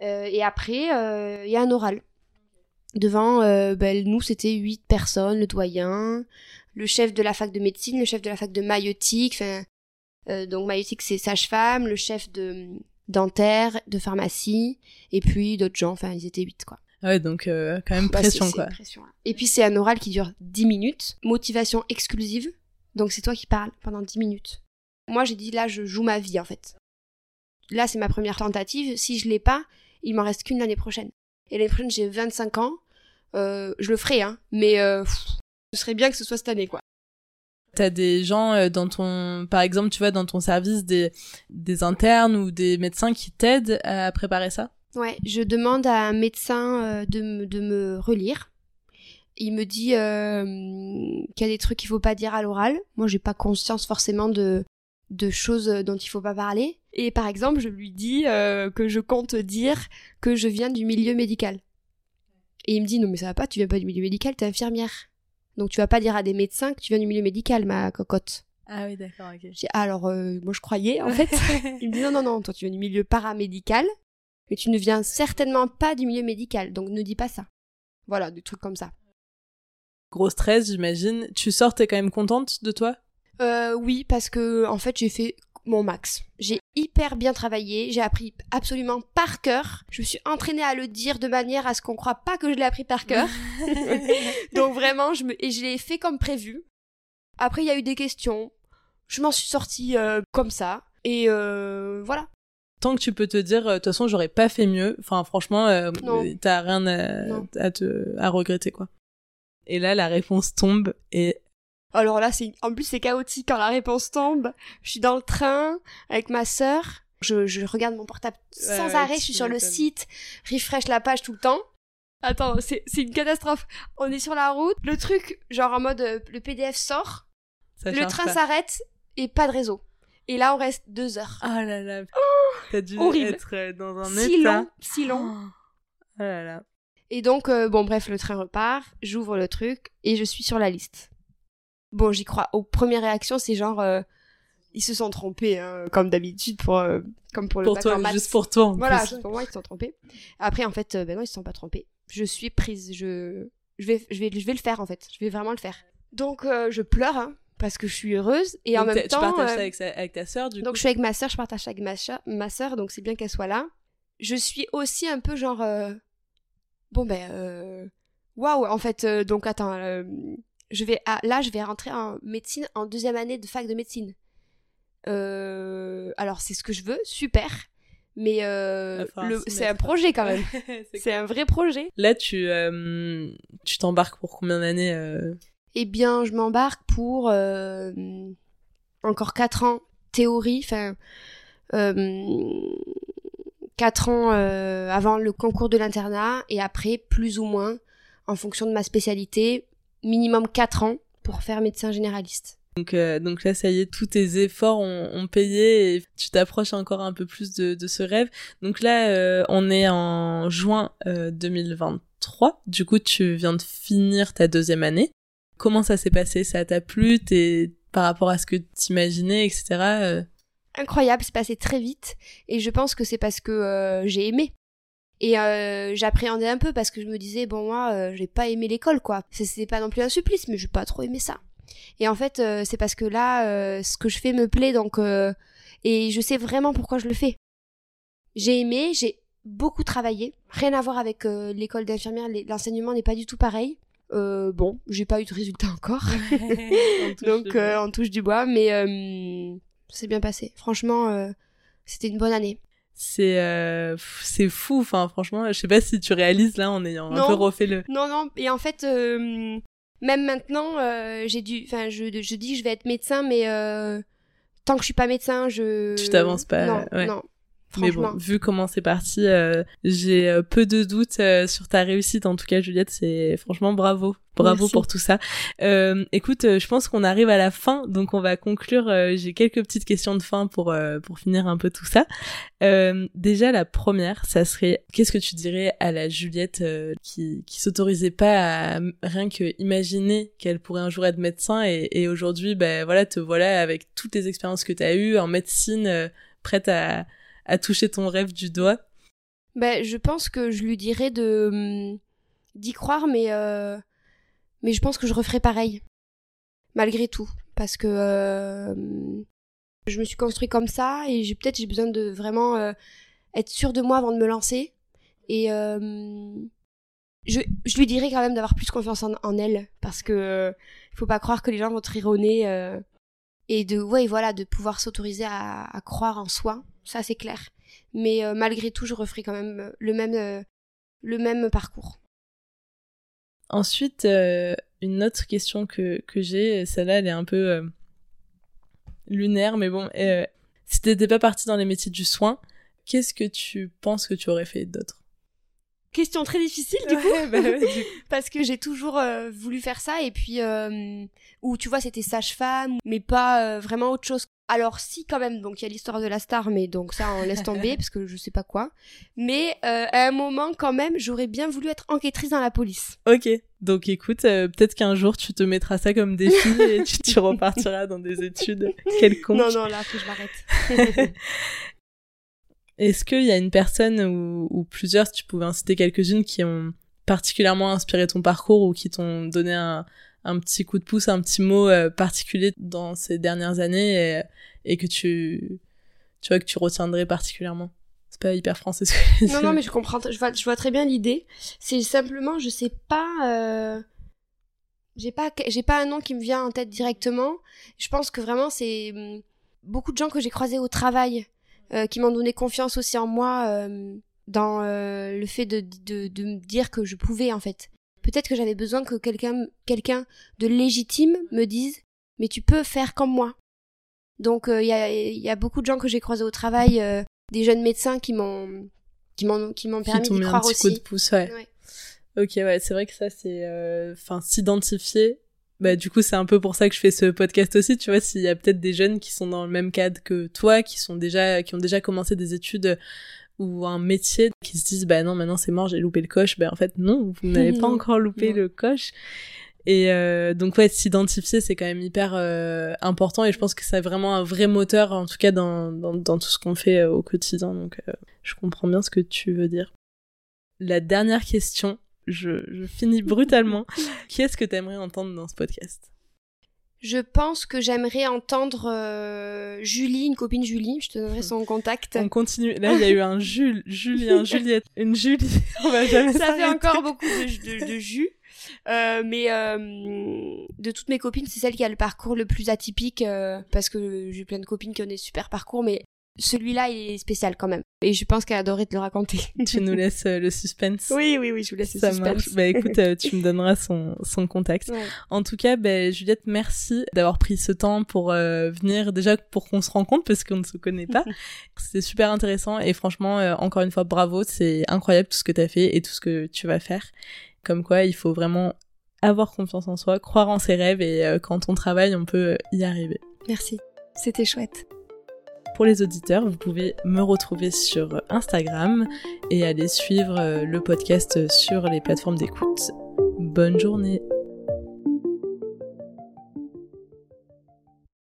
Euh, et après, euh, il y a un oral. Devant, euh, ben, nous, c'était huit personnes, le doyen, le chef de la fac de médecine, le chef de la fac de maïotique, donc maïotique c'est sage-femme, le chef de dentaire, de pharmacie, et puis d'autres gens, enfin ils étaient huit quoi. Ouais, donc quand même bah, pression quoi. Et puis c'est un oral qui dure dix minutes, motivation exclusive, donc c'est toi qui parles pendant dix minutes. Moi, j'ai dit là, je joue ma vie en fait. Là, c'est ma première tentative. Si je l'ai pas, il m'en reste qu'une l'année prochaine. Et l'année prochaine, j'ai 25 ans. Euh, je le ferai, hein. Mais euh, ce serait bien que ce soit cette année, quoi. T'as des gens euh, dans ton, par exemple, tu vois, dans ton service, des, des internes ou des médecins qui t'aident à préparer ça? Ouais, je demande à un médecin de, me, de me relire. Il me dit qu'il y a des trucs qu'il faut pas dire à l'oral. Moi, j'ai pas conscience forcément de de choses dont il faut pas parler. Et par exemple, je lui dis euh, que je compte dire que je viens du milieu médical. Et il me dit non mais ça va pas, tu viens pas du milieu médical, t'es infirmière. Donc tu vas pas dire à des médecins que tu viens du milieu médical, ma cocotte. Ah oui, d'accord, ok. alors, euh, moi je croyais, en fait. il me dit non, non, non, toi tu viens du milieu paramédical. mais tu ne viens certainement pas du milieu médical, donc ne dis pas ça. Voilà, des trucs comme ça. Gros stress, j'imagine. Tu sors, t'es quand même contente de toi? Euh, Oui, parce que en fait, j'ai fait mon max. J'ai hyper bien travaillé, j'ai appris absolument par cœur. Je me suis entraînée à le dire de manière à ce qu'on croit pas que je l'ai appris par cœur. Donc vraiment, je me et je l'ai fait comme prévu. Après, il y a eu des questions. Je m'en suis sortie euh, comme ça et euh, voilà. Tant que tu peux te dire, euh, de toute façon, j'aurais pas fait mieux. Enfin, franchement, t'as rien à, te, à regretter, quoi. Et là, la réponse tombe et alors là, c'est en plus c'est chaotique quand la réponse tombe. Je suis dans le train avec ma sœur. Je, je regarde mon portable sans arrêt. Je suis sur le site, refresh la page tout le temps. Attends, c'est c'est une catastrophe. On est sur la route. Le truc, genre en mode euh, le PDF sort, le train s'arrête et pas de réseau. Et là, on reste deux heures. Ah là là. Oh, T'as dû être euh, dans un si état. long, si long. Oh là là. Et donc, euh, bon, bref, le train repart. J'ouvre le truc et je suis sur la liste. Bon, j'y crois. Aux premières réactions, c'est genre, euh, ils se sont trompés, hein, comme d'habitude pour, euh, comme pour le pour toi, juste pour toi. En voilà, juste pour moi, ils se sont trompés. Après, en fait, euh, ben non, ils se sont pas trompés. Je suis prise. Je, je vais, je vais, je vais le faire en fait. Je vais vraiment le faire. Donc, je pleure. Hein, parce que je suis heureuse et en même temps tu partages ça avec, avec, ta sœur du donc coup. je suis avec ma sœur je partage ça avec ma, ma sœur donc c'est bien qu'elle soit là je suis aussi un peu genre bon ben waouh en fait donc attends je vais là, je vais rentrer en médecine en deuxième année de fac de médecine. Euh, alors c'est ce que je veux, super. Mais euh, c'est un projet quand même. c'est un vrai projet. Là, tu euh, tu t'embarques pour combien d'années Eh bien, je m'embarque pour encore 4 ans théorie, enfin 4 ans avant le concours de l'internat et après plus ou moins en fonction de ma spécialité minimum 4 ans pour faire médecin généraliste. Donc, euh, donc là, ça y est, tous tes efforts ont, payé et tu t'approches encore un peu plus de, de ce rêve. Donc là, euh, on est en juin 2023. Euh, du coup, tu viens de finir ta deuxième année. Comment ça s'est passé? Ça t'a plu? T'es par rapport à ce que t'imaginais, etc. Incroyable, c'est passé très vite et je pense que c'est parce que j'ai aimé. Et euh, j'appréhendais un peu parce que je me disais, bon, moi, euh, j'ai pas aimé l'école, quoi. C'était pas non plus un supplice, mais j'ai pas trop aimé ça. Et en fait, euh, c'est parce que là, euh, ce que je fais me plaît, donc. et je sais vraiment pourquoi je le fais. J'ai aimé, j'ai beaucoup travaillé. Rien à voir avec l'école d'infirmière, l'enseignement n'est pas du tout pareil. bon, j'ai pas eu de résultat encore. donc, on touche du bois, mais c'est bien passé. Franchement, c'était une bonne année c'est euh, c'est fou enfin franchement je sais pas si tu réalises là en ayant un peu refait le non non et en fait euh, même maintenant euh, j'ai dû enfin je je dis je vais être médecin mais tant que je suis pas médecin je tu t'avances pas non, non mais bon, vu comment c'est parti, euh, j'ai euh, peu de doutes euh, sur ta réussite. En tout cas, Juliette, c'est franchement bravo. Bravo pour tout ça. écoute, je pense qu'on arrive à la fin, donc on va conclure. j'ai quelques petites questions de fin pour pour finir un peu tout ça. déjà, la première, ça serait qu'est-ce que tu dirais à la Juliette qui qui s'autorisait pas à rien que imaginer qu'elle pourrait un jour être médecin et, et aujourd'hui, ben voilà, te voilà avec toutes les expériences que tu as eues en médecine, prête à à toucher ton rêve du doigt? Ben, je pense que je lui dirais de hum, d'y croire, mais euh, mais je pense que je referais pareil, malgré tout, parce que euh, je me suis construit comme ça et j'ai peut-être j'ai besoin de vraiment euh, être sûre de moi avant de me lancer. Et je, je lui dirais quand même d'avoir plus confiance en, elle. Parce que il faut pas croire que les gens vont te rironner et de ouais voilà de pouvoir s'autoriser à, croire en soi ça c'est clair. Mais euh, malgré tout je referai quand même euh, le même euh, le même parcours. Ensuite une autre question que que j'ai celle-là elle est un peu lunaire mais bon si t'étais pas partie dans les métiers du soin qu'est-ce que tu penses que tu aurais fait d'autre? Question très difficile du coup, bah parce que j'ai toujours euh, voulu faire ça et puis euh, où tu vois c'était sage-femme mais pas euh, vraiment autre chose. Alors si quand même donc il y a l'histoire de la star mais donc ça on laisse tomber parce que je sais pas quoi. Mais à un moment quand même j'aurais bien voulu être enquêtrice dans la police. Ok donc écoute peut-être qu'un jour tu te mettras ça comme défi et tu, tu repartiras dans des études quelconques. Non non là faut que je m'arrête. Est-ce qu'il y a une personne ou, ou plusieurs, si tu pouvais en citer quelques-unes, qui ont particulièrement inspiré ton parcours ou qui t'ont donné un, un petit coup de pouce, un petit mot euh, particulier dans ces dernières années et, et, que tu, tu vois, que tu retiendrais particulièrement? C'est pas hyper français ce que je Non, non, mais je comprends, je vois, je vois très bien l'idée. C'est simplement, je sais pas, euh... j'ai pas, j'ai pas un nom qui me vient en tête directement. Je pense que vraiment, c'est hum, beaucoup de gens que j'ai croisés au travail euh, qui m'ont donné confiance aussi en moi euh, dans euh, le fait de, de, de me dire que je pouvais en fait Peut-être que j'avais besoin que quelqu'un quelqu'un de légitime me dise mais tu peux faire comme moi. Donc il y, a, y, a, beaucoup de gens que j'ai croisés au travail, des jeunes médecins qui m'ont qui m'ont qui m'ont permis d'y croire un petit Coup de pouce, ouais. Ok, ouais, c'est vrai que ça c'est, euh, s'identifier. Bah du coup c'est un peu pour ça que je fais ce podcast aussi. Tu vois, s'il y a peut-être des jeunes qui sont dans le même cadre que toi, qui sont déjà, qui ont déjà commencé des études ou un métier qui se disent bah non maintenant c'est mort j'ai loupé le coche ben en fait non vous n'avez pas encore loupé le coche. Et euh, donc ouais s'identifier c'est quand même hyper euh, important et je pense que c'est vraiment un vrai moteur en tout cas dans, dans, dans tout ce qu'on fait euh, au quotidien. Donc euh, je comprends bien ce que tu veux dire. La dernière question je, je finis brutalement qui est-ce que tu aimerais entendre dans ce podcast? Je pense que j'aimerais entendre euh, Julie, une copine Julie. Je te donnerai son contact. On continue. Là, il y a eu un Jules, Julien, Juliette, une Julie. On va jamais Ça fait encore beaucoup de, de, jus. Euh, mais euh, de toutes mes copines, c'est celle qui a le parcours le plus atypique parce que j'ai plein de copines qui ont des super parcours, mais celui-là, il est spécial quand même. Et je pense qu'elle adorait te le raconter. tu nous laisses euh, le suspense. Oui, oui, oui, je vous laisse le suspense. Bah écoute, euh, tu me donneras son, son contact. En tout cas, bah, Juliette, merci d'avoir pris ce temps pour euh, venir, déjà pour qu'on se rencontre, parce qu'on ne se connaît pas. C'était super intéressant et franchement, encore une fois, bravo. C'est incroyable tout ce que tu as fait et tout ce que tu vas faire. Comme quoi, il faut vraiment avoir confiance en soi, croire en ses rêves et quand on travaille, on peut y arriver. Merci. C'était chouette. Les auditeurs, vous pouvez me retrouver sur Instagram et aller suivre euh, le podcast sur les plateformes d'écoute. Bonne journée